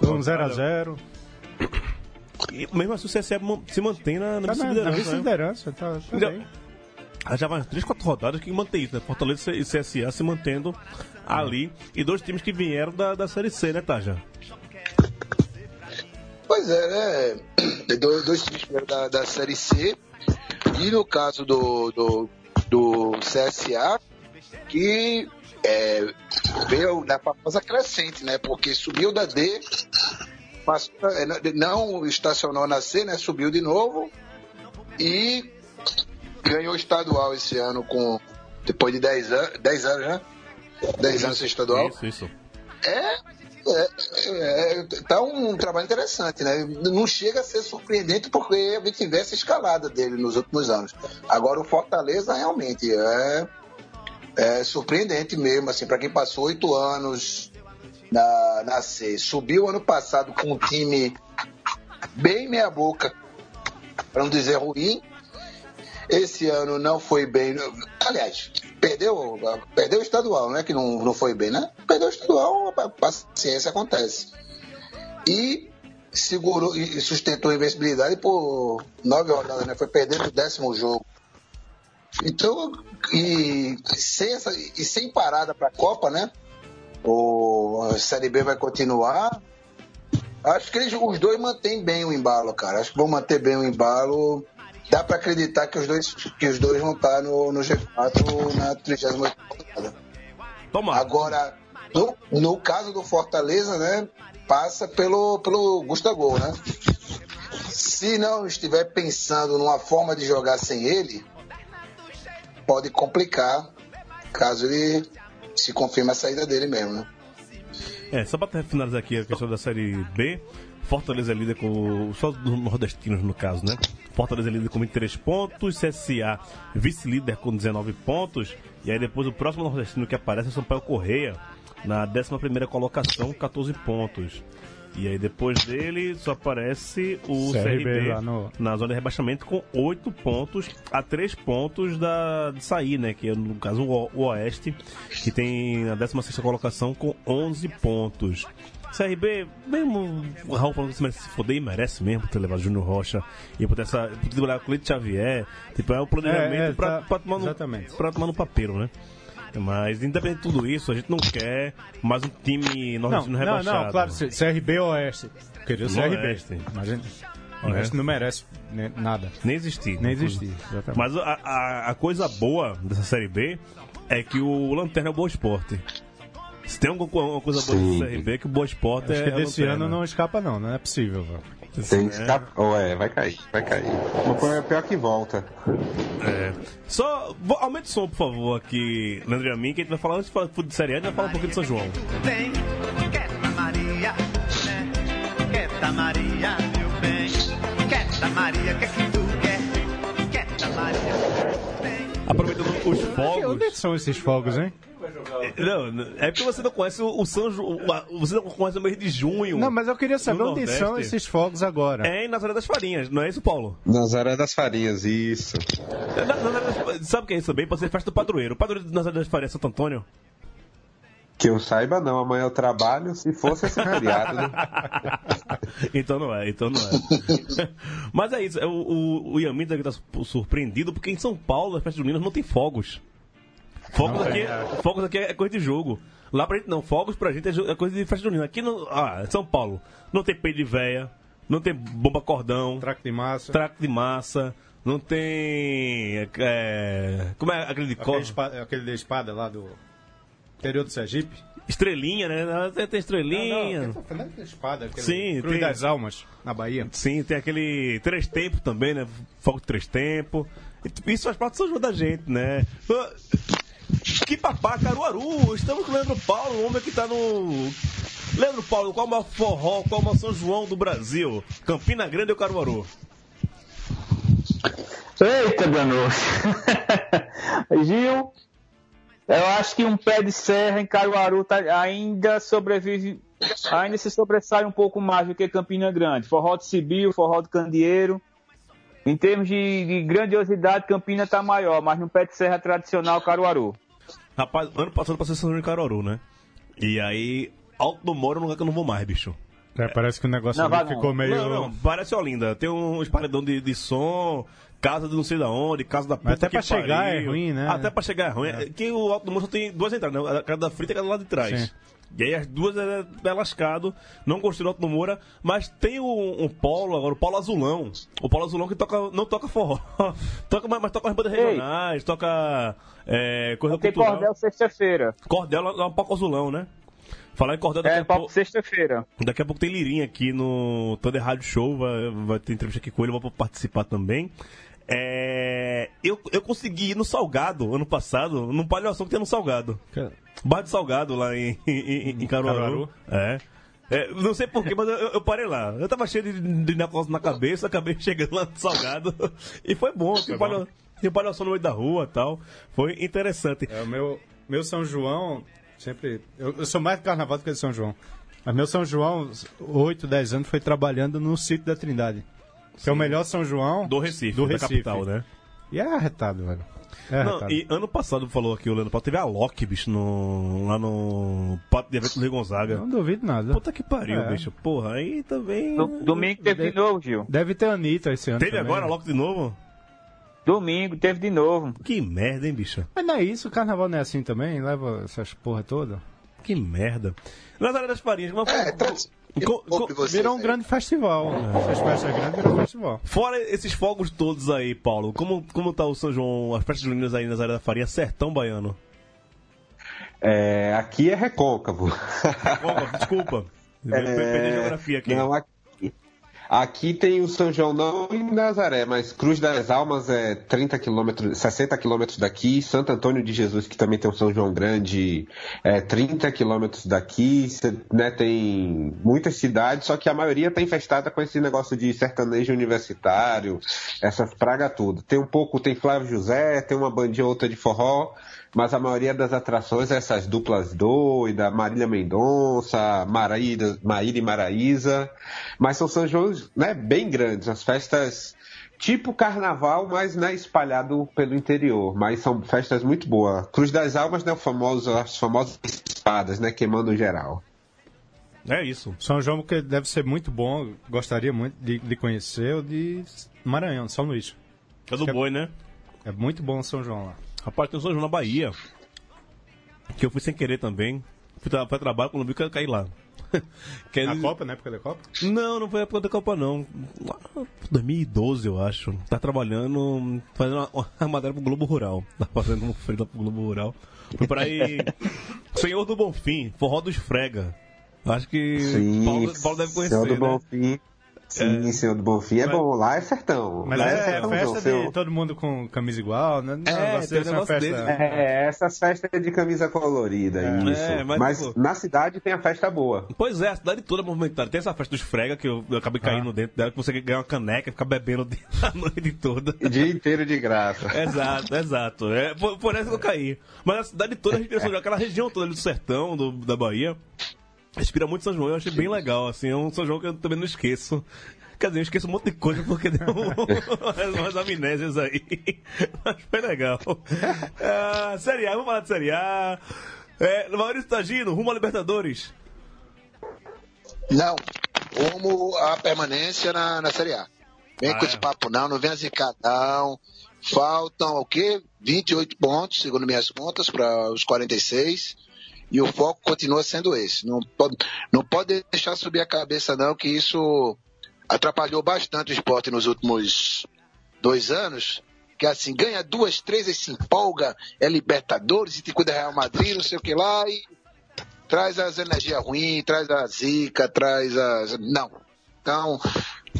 Speaker 2: Um 0x0.
Speaker 1: E mesmo assim o CSE se mantém na, na
Speaker 2: Tá na, na
Speaker 1: vice-liderança, né?
Speaker 2: vice-liderança, tá, tá
Speaker 1: Já-
Speaker 2: bem.
Speaker 1: Já vai 3, 4 rodadas que mantém isso, né? Fortaleza e CSA se mantendo ali. E dois times que vieram da, da Série C, né, Taja?
Speaker 4: Pois é, né? Dois, dois times vieram da, da Série C. E no caso do, do, do CSA, que é, veio na famosa crescente, né? Porque subiu da D, passou, é, não estacionou na C, né? Subiu de novo e ganhou o estadual esse ano com depois de 10 anos, 10 anos, né? 10 anos estadual.
Speaker 1: Isso, isso.
Speaker 4: É, é, é, tá um trabalho interessante, né? Não chega a ser surpreendente porque a gente essa escalada dele nos últimos anos. Agora o Fortaleza realmente é, é surpreendente mesmo, assim, para quem passou oito anos na, na C. Subiu ano passado com um time bem meia boca, para não dizer ruim. Esse ano não foi bem. Aliás, perdeu, perdeu o estadual, não é que não, não foi bem, né? Perdeu o estadual, a paciência acontece. E segurou e sustentou a invencibilidade por nove rodadas, né? Foi perdendo o décimo jogo. Então, e sem, essa, e sem parada para a Copa, né? O, a Série B vai continuar. Acho que eles, os dois mantêm bem o embalo, cara. Acho que vão manter bem o embalo. Dá para acreditar que os dois, que os dois vão estar no, no G4 na 38 rodada.
Speaker 1: Toma.
Speaker 4: Agora, no, no caso do Fortaleza, né? Passa pelo, pelo Gustavo, né? Se não estiver pensando numa forma de jogar sem ele, pode complicar caso ele se confirme a saída dele mesmo, né?
Speaker 1: É, só pra finalizar aqui a questão da Série B, Fortaleza é líder com. Só dos nordestinos, no caso, né? Fortaleza é líder com 23 pontos, CSA vice-líder com 19 pontos, e aí depois o próximo nordestino que aparece é o Sampaio Correia, na 11 colocação, 14 pontos. E aí depois dele só aparece o
Speaker 2: CRB
Speaker 1: CRB,
Speaker 2: no-
Speaker 1: na zona de rebaixamento com 8 pontos a 3 pontos da, de sair, né? Que é no caso o, o Oeste, que tem a 16 colocação com 11 pontos. CRB, mesmo o Raul falando que se merece se foder e merece mesmo ter levado Júnior Rocha e por essa, por ter trabalhado com o Leite Xavier. Tipo, é um planejamento
Speaker 2: É, é,
Speaker 1: pra,
Speaker 2: tá-
Speaker 1: pra tomar no,
Speaker 2: exatamente.
Speaker 1: pra tomar no papeiro, né? Mas, independente de tudo isso, a gente não quer mais um time
Speaker 2: Não,
Speaker 1: nordestino
Speaker 2: não,
Speaker 1: rebaixado.
Speaker 2: não, claro, C- CRB ou Oeste. Queria o CRB.
Speaker 1: Oeste.
Speaker 2: Mas a gente- o Oeste não merece nada.
Speaker 1: Nem existir.
Speaker 2: Nem existir. Exatamente.
Speaker 1: Mas a, a, a coisa boa dessa Série B é que o Lanterna é o Boa Esporte. Se tem alguma uma coisa boa
Speaker 3: Sim.
Speaker 1: dessa Série B, é que o Boa Esporte
Speaker 2: Acho
Speaker 1: é
Speaker 2: que desse ano não escapa, não. Não é possível, velho.
Speaker 3: Tem
Speaker 1: né?
Speaker 3: escapa. Ou é, vai cair, vai cair. Mas é pior que volta.
Speaker 1: É. Só, aumente o som, por favor, aqui, Leandro e a mim, que a gente vai falar, antes de falar de futebol de Série A, a gente vai falar um pouquinho de São João.
Speaker 5: Vem, quieta Maria, né? Quieta Maria, meu bem. Quieta Maria, que que tu quer? Quieta Maria.
Speaker 1: Aproveitando os fogos.
Speaker 2: Onde é que são esses fogos, hein?
Speaker 1: Não, é porque você não conhece o, São João. Você não conhece o mês de junho.
Speaker 2: Não, mas eu queria saber onde
Speaker 1: Nordeste.
Speaker 2: são esses fogos agora.
Speaker 1: É em Nazaré das Farinhas, não é isso, Paulo?
Speaker 3: Nazaré das Farinhas, isso.
Speaker 1: Na- Nazaré das- Sabe o que é isso também? Pode ser festa do padroeiro. O padroeiro de Nazaré das Farinhas é Santo Antônio.
Speaker 3: Que eu saiba, não. Amanhã eu trabalho. Se fosse esse feriado, né?
Speaker 1: então não é, então não é. Mas é isso, é, o, o, o Yamin deve estar su- surpreendido porque em São Paulo, as festas juninas, não tem fogos. Fogos, aqui, fogos aqui é coisa de jogo. Lá pra gente não, fogos pra gente é, é coisa de festa junina. Aqui no. Ah, São Paulo, não tem peito de véia, não tem bomba cordão,
Speaker 2: Traque de massa.
Speaker 1: traco de massa, não tem. É, como é aquele de
Speaker 2: Aquele,
Speaker 1: cor?
Speaker 2: espada, aquele da espada lá do interior do Sergipe.
Speaker 1: Estrelinha, né? Tem, tem estrelinha.
Speaker 2: Não, não, espada, aquele
Speaker 1: Sim,
Speaker 2: Cruz
Speaker 1: tem-
Speaker 2: das Almas, na Bahia.
Speaker 1: Sim, tem aquele três tempos também, né? Fogo de três tempos. Isso faz parte do São João da gente, né? Que papá, Caruaru! Estamos com o Leandro Paulo, o homem que tá no. Leandro Paulo, qual é o maior forró, qual é o maior São João do Brasil? Campina Grande ou Caruaru?
Speaker 6: Eita, Danos. Gil, eu acho que um pé de serra em Caruaru tá- ainda sobrevive, ainda se sobressai um pouco mais do que Campina Grande. Forró de Cibio, forró de Candeeiro. Em termos de, de grandiosidade, Campina tá maior, mas no pé de serra tradicional, Caruaru.
Speaker 1: Rapaz, ano passado passei São João em Caruaru, né? E aí, Alto do Moro é um lugar que eu não vou mais, bicho.
Speaker 2: É, parece que o negócio
Speaker 6: Não,
Speaker 2: ali
Speaker 6: vai não.
Speaker 2: ficou meio.
Speaker 1: Não, não, parece Olinda. Tem uns paredão de, de som, casa de não sei da onde, casa da puta
Speaker 2: até
Speaker 1: que
Speaker 2: pra chegar
Speaker 1: pariu.
Speaker 2: é ruim, né?
Speaker 1: Até pra chegar é ruim. É. Que o Alto do só tem duas entradas, né? A casa da frita e a casa do lado de trás.
Speaker 2: Sim.
Speaker 1: E aí as duas é, é lascado. Não gostei do Alto do Moura, mas tem um, um polo agora, o Polo Azulão. O Polo Azulão que toca, não toca forró. toca, mas, mas toca as bandas
Speaker 6: Ei.
Speaker 1: regionais, toca é, coisa
Speaker 6: Tem
Speaker 1: cultural.
Speaker 6: cordel sexta-feira.
Speaker 1: Cordel lá no Palco Azulão, né? Falar em Cordel daqui
Speaker 6: É,
Speaker 1: a pouco.
Speaker 6: sexta-feira.
Speaker 1: Daqui a pouco tem Lirinha aqui no Thunder Rádio Show, vai, vai ter entrevista aqui com ele, eu vou participar também. É, eu, eu consegui ir no Salgado ano passado, num palhação que tem no Salgado. Bar de Salgado lá em, em, em Caruaru.
Speaker 2: Caruaru?
Speaker 1: É. É, não sei porquê, mas eu, eu parei lá. Eu tava cheio de, de negócio na cabeça, acabei chegando lá no Salgado. E foi bom, tinha,
Speaker 2: bom.
Speaker 1: palha- tinha palhação no meio da rua e tal. Foi interessante.
Speaker 2: É, o meu, meu São João, sempre. Eu, eu sou mais de carnaval do que de São João. Mas meu São João, 8, 10 anos, foi trabalhando no sítio da Trindade. Que é o melhor São João
Speaker 1: Do Recife,
Speaker 2: do
Speaker 1: da
Speaker 2: Recife.
Speaker 1: capital, né?
Speaker 2: E é arretado, velho. É,
Speaker 1: Não, e ano passado falou aqui o Leandro Paulo, teve a Loki, bicho, no, lá no pato de evento do Rio Gonzaga.
Speaker 2: Não duvido nada.
Speaker 1: Puta que pariu,
Speaker 2: É.
Speaker 1: bicho. Porra, aí também.
Speaker 6: Do- Domingo teve de novo, Gil.
Speaker 2: Deve ter Anitta esse ano.
Speaker 1: Teve
Speaker 2: também,
Speaker 1: agora a
Speaker 2: né?
Speaker 1: Loki de novo?
Speaker 6: Domingo teve de novo.
Speaker 1: Que merda, hein, bicho?
Speaker 2: Mas não é isso, o carnaval não é assim também? Leva essas porra toda.
Speaker 1: Que merda. Nazaré das Farinhas, como
Speaker 4: É,
Speaker 1: foi?
Speaker 4: tá.
Speaker 1: Co- co-
Speaker 4: vocês
Speaker 2: Virou um
Speaker 4: aí.
Speaker 2: grande festival. Essas festas grandes viram um festival.
Speaker 1: Fora esses fogos todos aí, Paulo, como, como tá o São João, as festas juninas aí na Nazaré da Farinha, sertão baiano?
Speaker 3: É, aqui é recôncavo.
Speaker 1: Desculpa, desculpa.
Speaker 3: É,
Speaker 1: Perdi a geografia aqui.
Speaker 3: Não, aqui, aqui tem o São João não em Nazaré, mas Cruz das Almas é 30 quilômetros, 60 quilômetros daqui, Santo Antônio de Jesus, que também tem um São João grande, é 30 quilômetros daqui, né, tem muitas cidades, só que a maioria tá infestada com esse negócio de sertanejo universitário, essas pragas tudo. Tem um pouco, tem Flávio José, tem uma bandinha ou outra de forró, mas a maioria das atrações é essas duplas doidas, Marília Mendonça, Maraíra, Maíra e Maraísa, mas são São Joões né, bem grandes, as festas tipo carnaval, mas né, espalhado pelo interior, mas são festas muito boas. Cruz das Almas, né, o famoso, as famosas espadas, né, queimando geral.
Speaker 1: É isso.
Speaker 2: São João que deve ser muito bom, gostaria muito de, de conhecer o de Maranhão, São Luís.
Speaker 1: É do
Speaker 2: Que-
Speaker 1: boi, né?
Speaker 2: É muito bom São João lá.
Speaker 1: Rapaz, tem um São João na Bahia. Que eu fui sem querer também. Fui tra pra trabalho, quando vi que eu caí lá. Que
Speaker 2: Na Copa, na época da Copa?
Speaker 1: Não, não foi a época da Copa, não. Lá, 2012, eu acho. Tá trabalhando, fazendo uma, uma matéria pro Globo Rural. Tá fazendo um frente pro Globo Rural. Fui pra aí. Senhor do Bonfim, Forró dos Frega. Acho que Paulo, Paulo deve conhecer,
Speaker 3: Senhor do
Speaker 1: né?
Speaker 3: Bonfim. Sim, Senhor do Bonfim é
Speaker 1: Mas-
Speaker 3: bom, lá é sertão.
Speaker 2: Mas
Speaker 3: lá
Speaker 2: é, é
Speaker 3: sertão,
Speaker 2: festa
Speaker 3: seu-
Speaker 2: de todo mundo com camisa igual, né? Não,
Speaker 1: É, tem um
Speaker 2: é
Speaker 1: negócio
Speaker 2: festa...
Speaker 1: desse.
Speaker 3: É, essas festas de camisa colorida, isso.
Speaker 1: É, mas,
Speaker 3: mas
Speaker 1: tipo-
Speaker 3: na cidade tem a festa boa.
Speaker 1: Pois é, a cidade toda é movimentada. Tem essa festa dos frega que eu, eu acabei caindo dentro dela, que você ganha uma caneca e fica bebendo a noite toda.
Speaker 3: O dia inteiro de graça.
Speaker 1: Exato, exato. É, por, por essa que eu caí. Mas a cidade toda, a gente aquela região toda ali do sertão, do, da Bahia, inspira muito São João. Eu achei bem legal, assim. É um São João que eu também não esqueço. Quer dizer, eu esqueço um monte de coisa porque deu umas, umas amnésias aí. Mas foi legal. Ah, série A, vamos falar de Série A. É, Maurício Tagino, rumo a Libertadores.
Speaker 4: Não, rumo à permanência na, na Série A. Vem
Speaker 1: Ah,
Speaker 4: com
Speaker 1: é?
Speaker 4: esse papo não, não vem zicar não. Faltam o quê? 28 pontos, segundo minhas contas, para os 46. E o foco continua sendo esse. Não pode, não pode deixar subir a cabeça não, que isso atrapalhou bastante o esporte nos últimos dois anos. Que assim, ganha duas, três e se empolga, é Libertadores, e te cuida Real Madrid, não sei o que lá, e traz as energias ruins, traz a zica, traz as. Não. Então,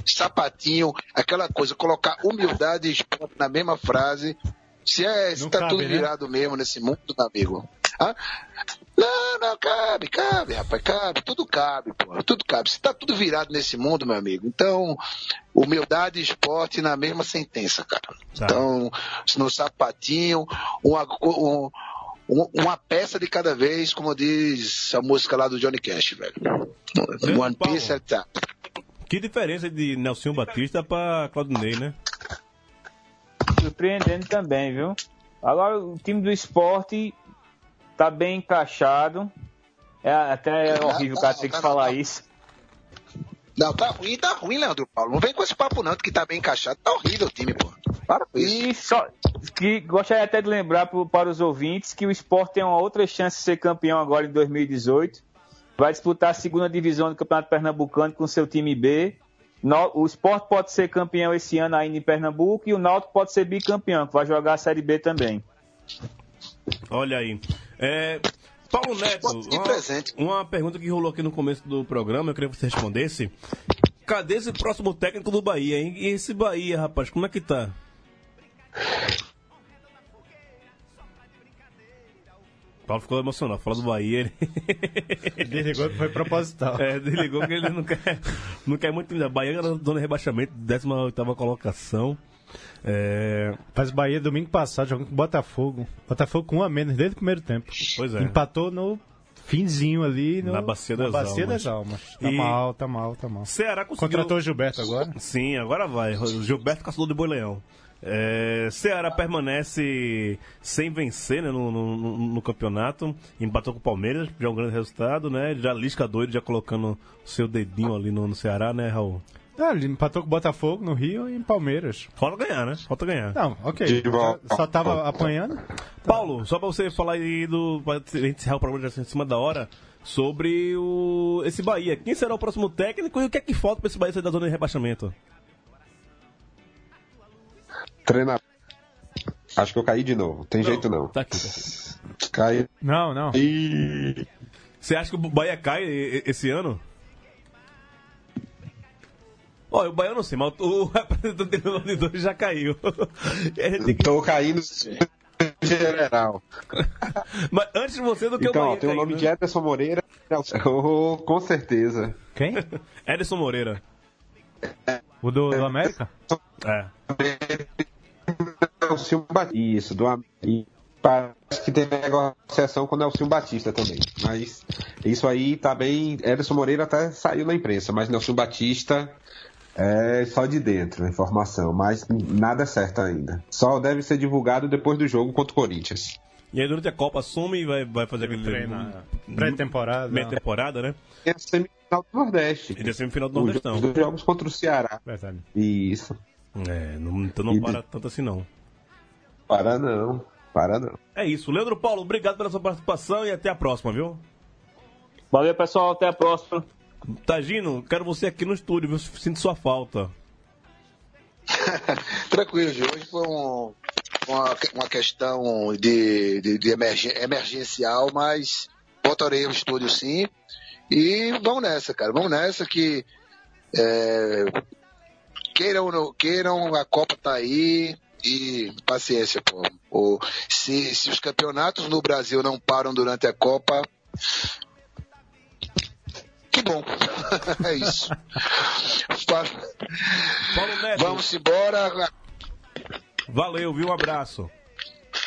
Speaker 4: sapatinho, aquela coisa, colocar humildade e esporte na mesma frase. Se, é, tá
Speaker 2: cabe,
Speaker 4: tudo
Speaker 2: né?
Speaker 4: virado mesmo nesse mundo, meu amigo. Hã? Não, não, cabe, cabe, rapaz, cabe, tudo cabe, pô, tudo cabe. Se tá tudo virado nesse mundo, meu amigo, então, humildade e esporte na mesma sentença, cara.
Speaker 1: Tá.
Speaker 4: Então, no sapatinho, uma, um- um- uma peça de cada vez, como diz a música lá do Johnny Cash, velho. One
Speaker 1: Paulo.
Speaker 4: piece at a time.
Speaker 1: Que diferença de Nelson Batista pra Claudinei, né?
Speaker 6: Surpreendendo também, viu? Agora o time do esporte tá bem encaixado. É até é horrível o cara ter que falar isso.
Speaker 4: Não, tá ruim, tá ruim, Leandro Paulo. Não vem com esse papo não, que tá bem encaixado. Tá horrível o time, pô. Para com isso.
Speaker 6: E só que gostaria até de lembrar pro- para os ouvintes que o esporte tem uma outra chance de ser campeão agora em 2018. Vai disputar a segunda divisão do Campeonato Pernambucano com seu time B. No- o esporte pode ser campeão esse ano ainda em Pernambuco e o Náutico pode ser bicampeão, que vai jogar a Série B também.
Speaker 1: Olha aí. É, Paulo Neto, uma, uma pergunta que rolou aqui no começo do programa, eu queria que você respondesse. Cadê esse próximo técnico do Bahia, hein? E esse Bahia, rapaz, como é que tá? Paulo ficou emocionado, falou do Bahia, ele
Speaker 2: Desligou que foi proposital.
Speaker 1: é, desligou que ele não quer, não quer muito. A Bahia era zona de rebaixamento, 18 colocação. É,
Speaker 2: Faz Bahia domingo passado, jogando com o Botafogo. Botafogo com um a menos desde o primeiro tempo.
Speaker 1: pois é.
Speaker 2: Empatou no finzinho ali no,
Speaker 1: Na Bacia das
Speaker 2: Bacia
Speaker 1: Almas.
Speaker 2: das Almas. Tá
Speaker 1: E-
Speaker 2: mal, tá mal, tá mal.
Speaker 1: Ceará conseguiu...
Speaker 2: Contratou o Gilberto agora?
Speaker 1: Sim, agora vai. O Gilberto Caçador de Boi Leão. É, Ceará permanece sem vencer né, no, no- no- campeonato. Empatou com o Palmeiras, já é um grande resultado, né? Já lisca doido, já colocando o seu dedinho ali no, no Ceará, né, Raul?
Speaker 2: Ah, ele empatou com o Botafogo no Rio e em Palmeiras.
Speaker 1: Falta ganhar, né? Falta ganhar.
Speaker 2: Não, ok.
Speaker 3: Volta.
Speaker 2: Só tava apanhando.
Speaker 1: Paulo, só pra você falar aí do. Pra gente encerrar o programa já em cima da hora. Sobre o, esse Bahia. Quem será o próximo técnico e o que é que falta pra esse Bahia sair da zona de rebaixamento?
Speaker 3: Treinador. Acho que eu caí de novo. Tem jeito não.
Speaker 1: Tá aqui. tá.
Speaker 3: Caí.
Speaker 2: Não, não.
Speaker 3: E...
Speaker 1: Você acha que o Bahia cai esse ano? Olha, o Bahia eu não sei, mas o representante do Nome 2 já caiu. E
Speaker 3: Tô caindo general.
Speaker 1: Mas antes de você do que
Speaker 3: Então,
Speaker 1: o
Speaker 3: ó,
Speaker 1: Bahia
Speaker 3: tem o nome
Speaker 1: né?
Speaker 3: de Ederson Moreira. Oh, com certeza.
Speaker 2: Quem?
Speaker 1: Edson Moreira.
Speaker 2: O do, do América?
Speaker 1: É.
Speaker 3: Batista. Isso, do Am- e parece que tem negociação com o Nelson Batista também. Mas isso aí tá bem. Ederson Moreira até saiu na imprensa, mas Nelson Batista é só de dentro a informação. Mas nada é certo ainda. Só deve ser divulgado depois do jogo contra o Corinthians.
Speaker 1: E aí durante a Copa assume e vai, vai fazer aquele
Speaker 2: Treina. Pré-temporada.
Speaker 1: meia temporada, né?
Speaker 3: E a semifinal do Nordeste.
Speaker 1: E da semifinal do
Speaker 3: Os
Speaker 1: Nordestão.
Speaker 3: dois jogos contra o Ceará.
Speaker 2: Verdade.
Speaker 3: Isso.
Speaker 1: É, não, então não
Speaker 3: E-
Speaker 1: para tanto assim não.
Speaker 3: Para não. Para não.
Speaker 1: É isso. Leandro Paulo, obrigado pela sua participação e até a próxima, viu?
Speaker 6: Valeu, pessoal. Até a próxima.
Speaker 1: Tagino, quero você aqui no estúdio, viu? Sinto sua falta.
Speaker 4: Tranquilo, Gil. Hoje foi um- uma, uma questão de, de, de emergen- emergencial, mas voltarei ao estúdio sim. E vamos nessa, cara. Vamos nessa que é, queiram queiram, a Copa tá aí e paciência, pô. Se, se os campeonatos no Brasil não param durante a Copa, que bom. é isso.
Speaker 1: Paulo Neto,
Speaker 4: Vamos embora.
Speaker 1: valeu, viu? Um abraço.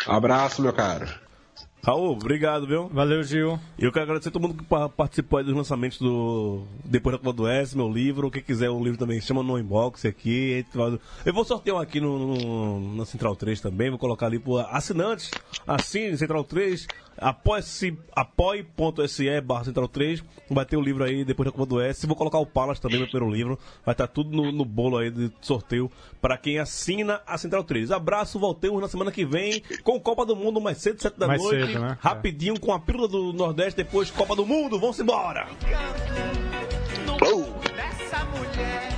Speaker 3: Abraço, meu caro.
Speaker 1: Raul, obrigado, viu?
Speaker 2: Valeu, Gil.
Speaker 1: E eu quero agradecer a todo mundo que pa- participou aí dos lançamentos do Depois da Copa do S, meu livro. Quem quiser o livro também, chama no inbox aqui. Eu vou sortear um aqui no, no- na Central 3 também. Vou colocar ali para assinantes. Assine Central 3 apoie.se apoie barra central 3. Vai ter o um livro aí depois da Copa do S. Vou colocar o Palas também, meu primeiro livro. Vai estar tudo no, no bolo aí de sorteio para quem assina a Central 3. Abraço, voltemos na semana que vem com Copa do Mundo mais cedo, 7 da
Speaker 2: mais
Speaker 1: noite.
Speaker 2: Cedo, né? É.
Speaker 1: Rapidinho com a pílula do Nordeste, depois Copa do Mundo. Vamos embora!
Speaker 5: Oh.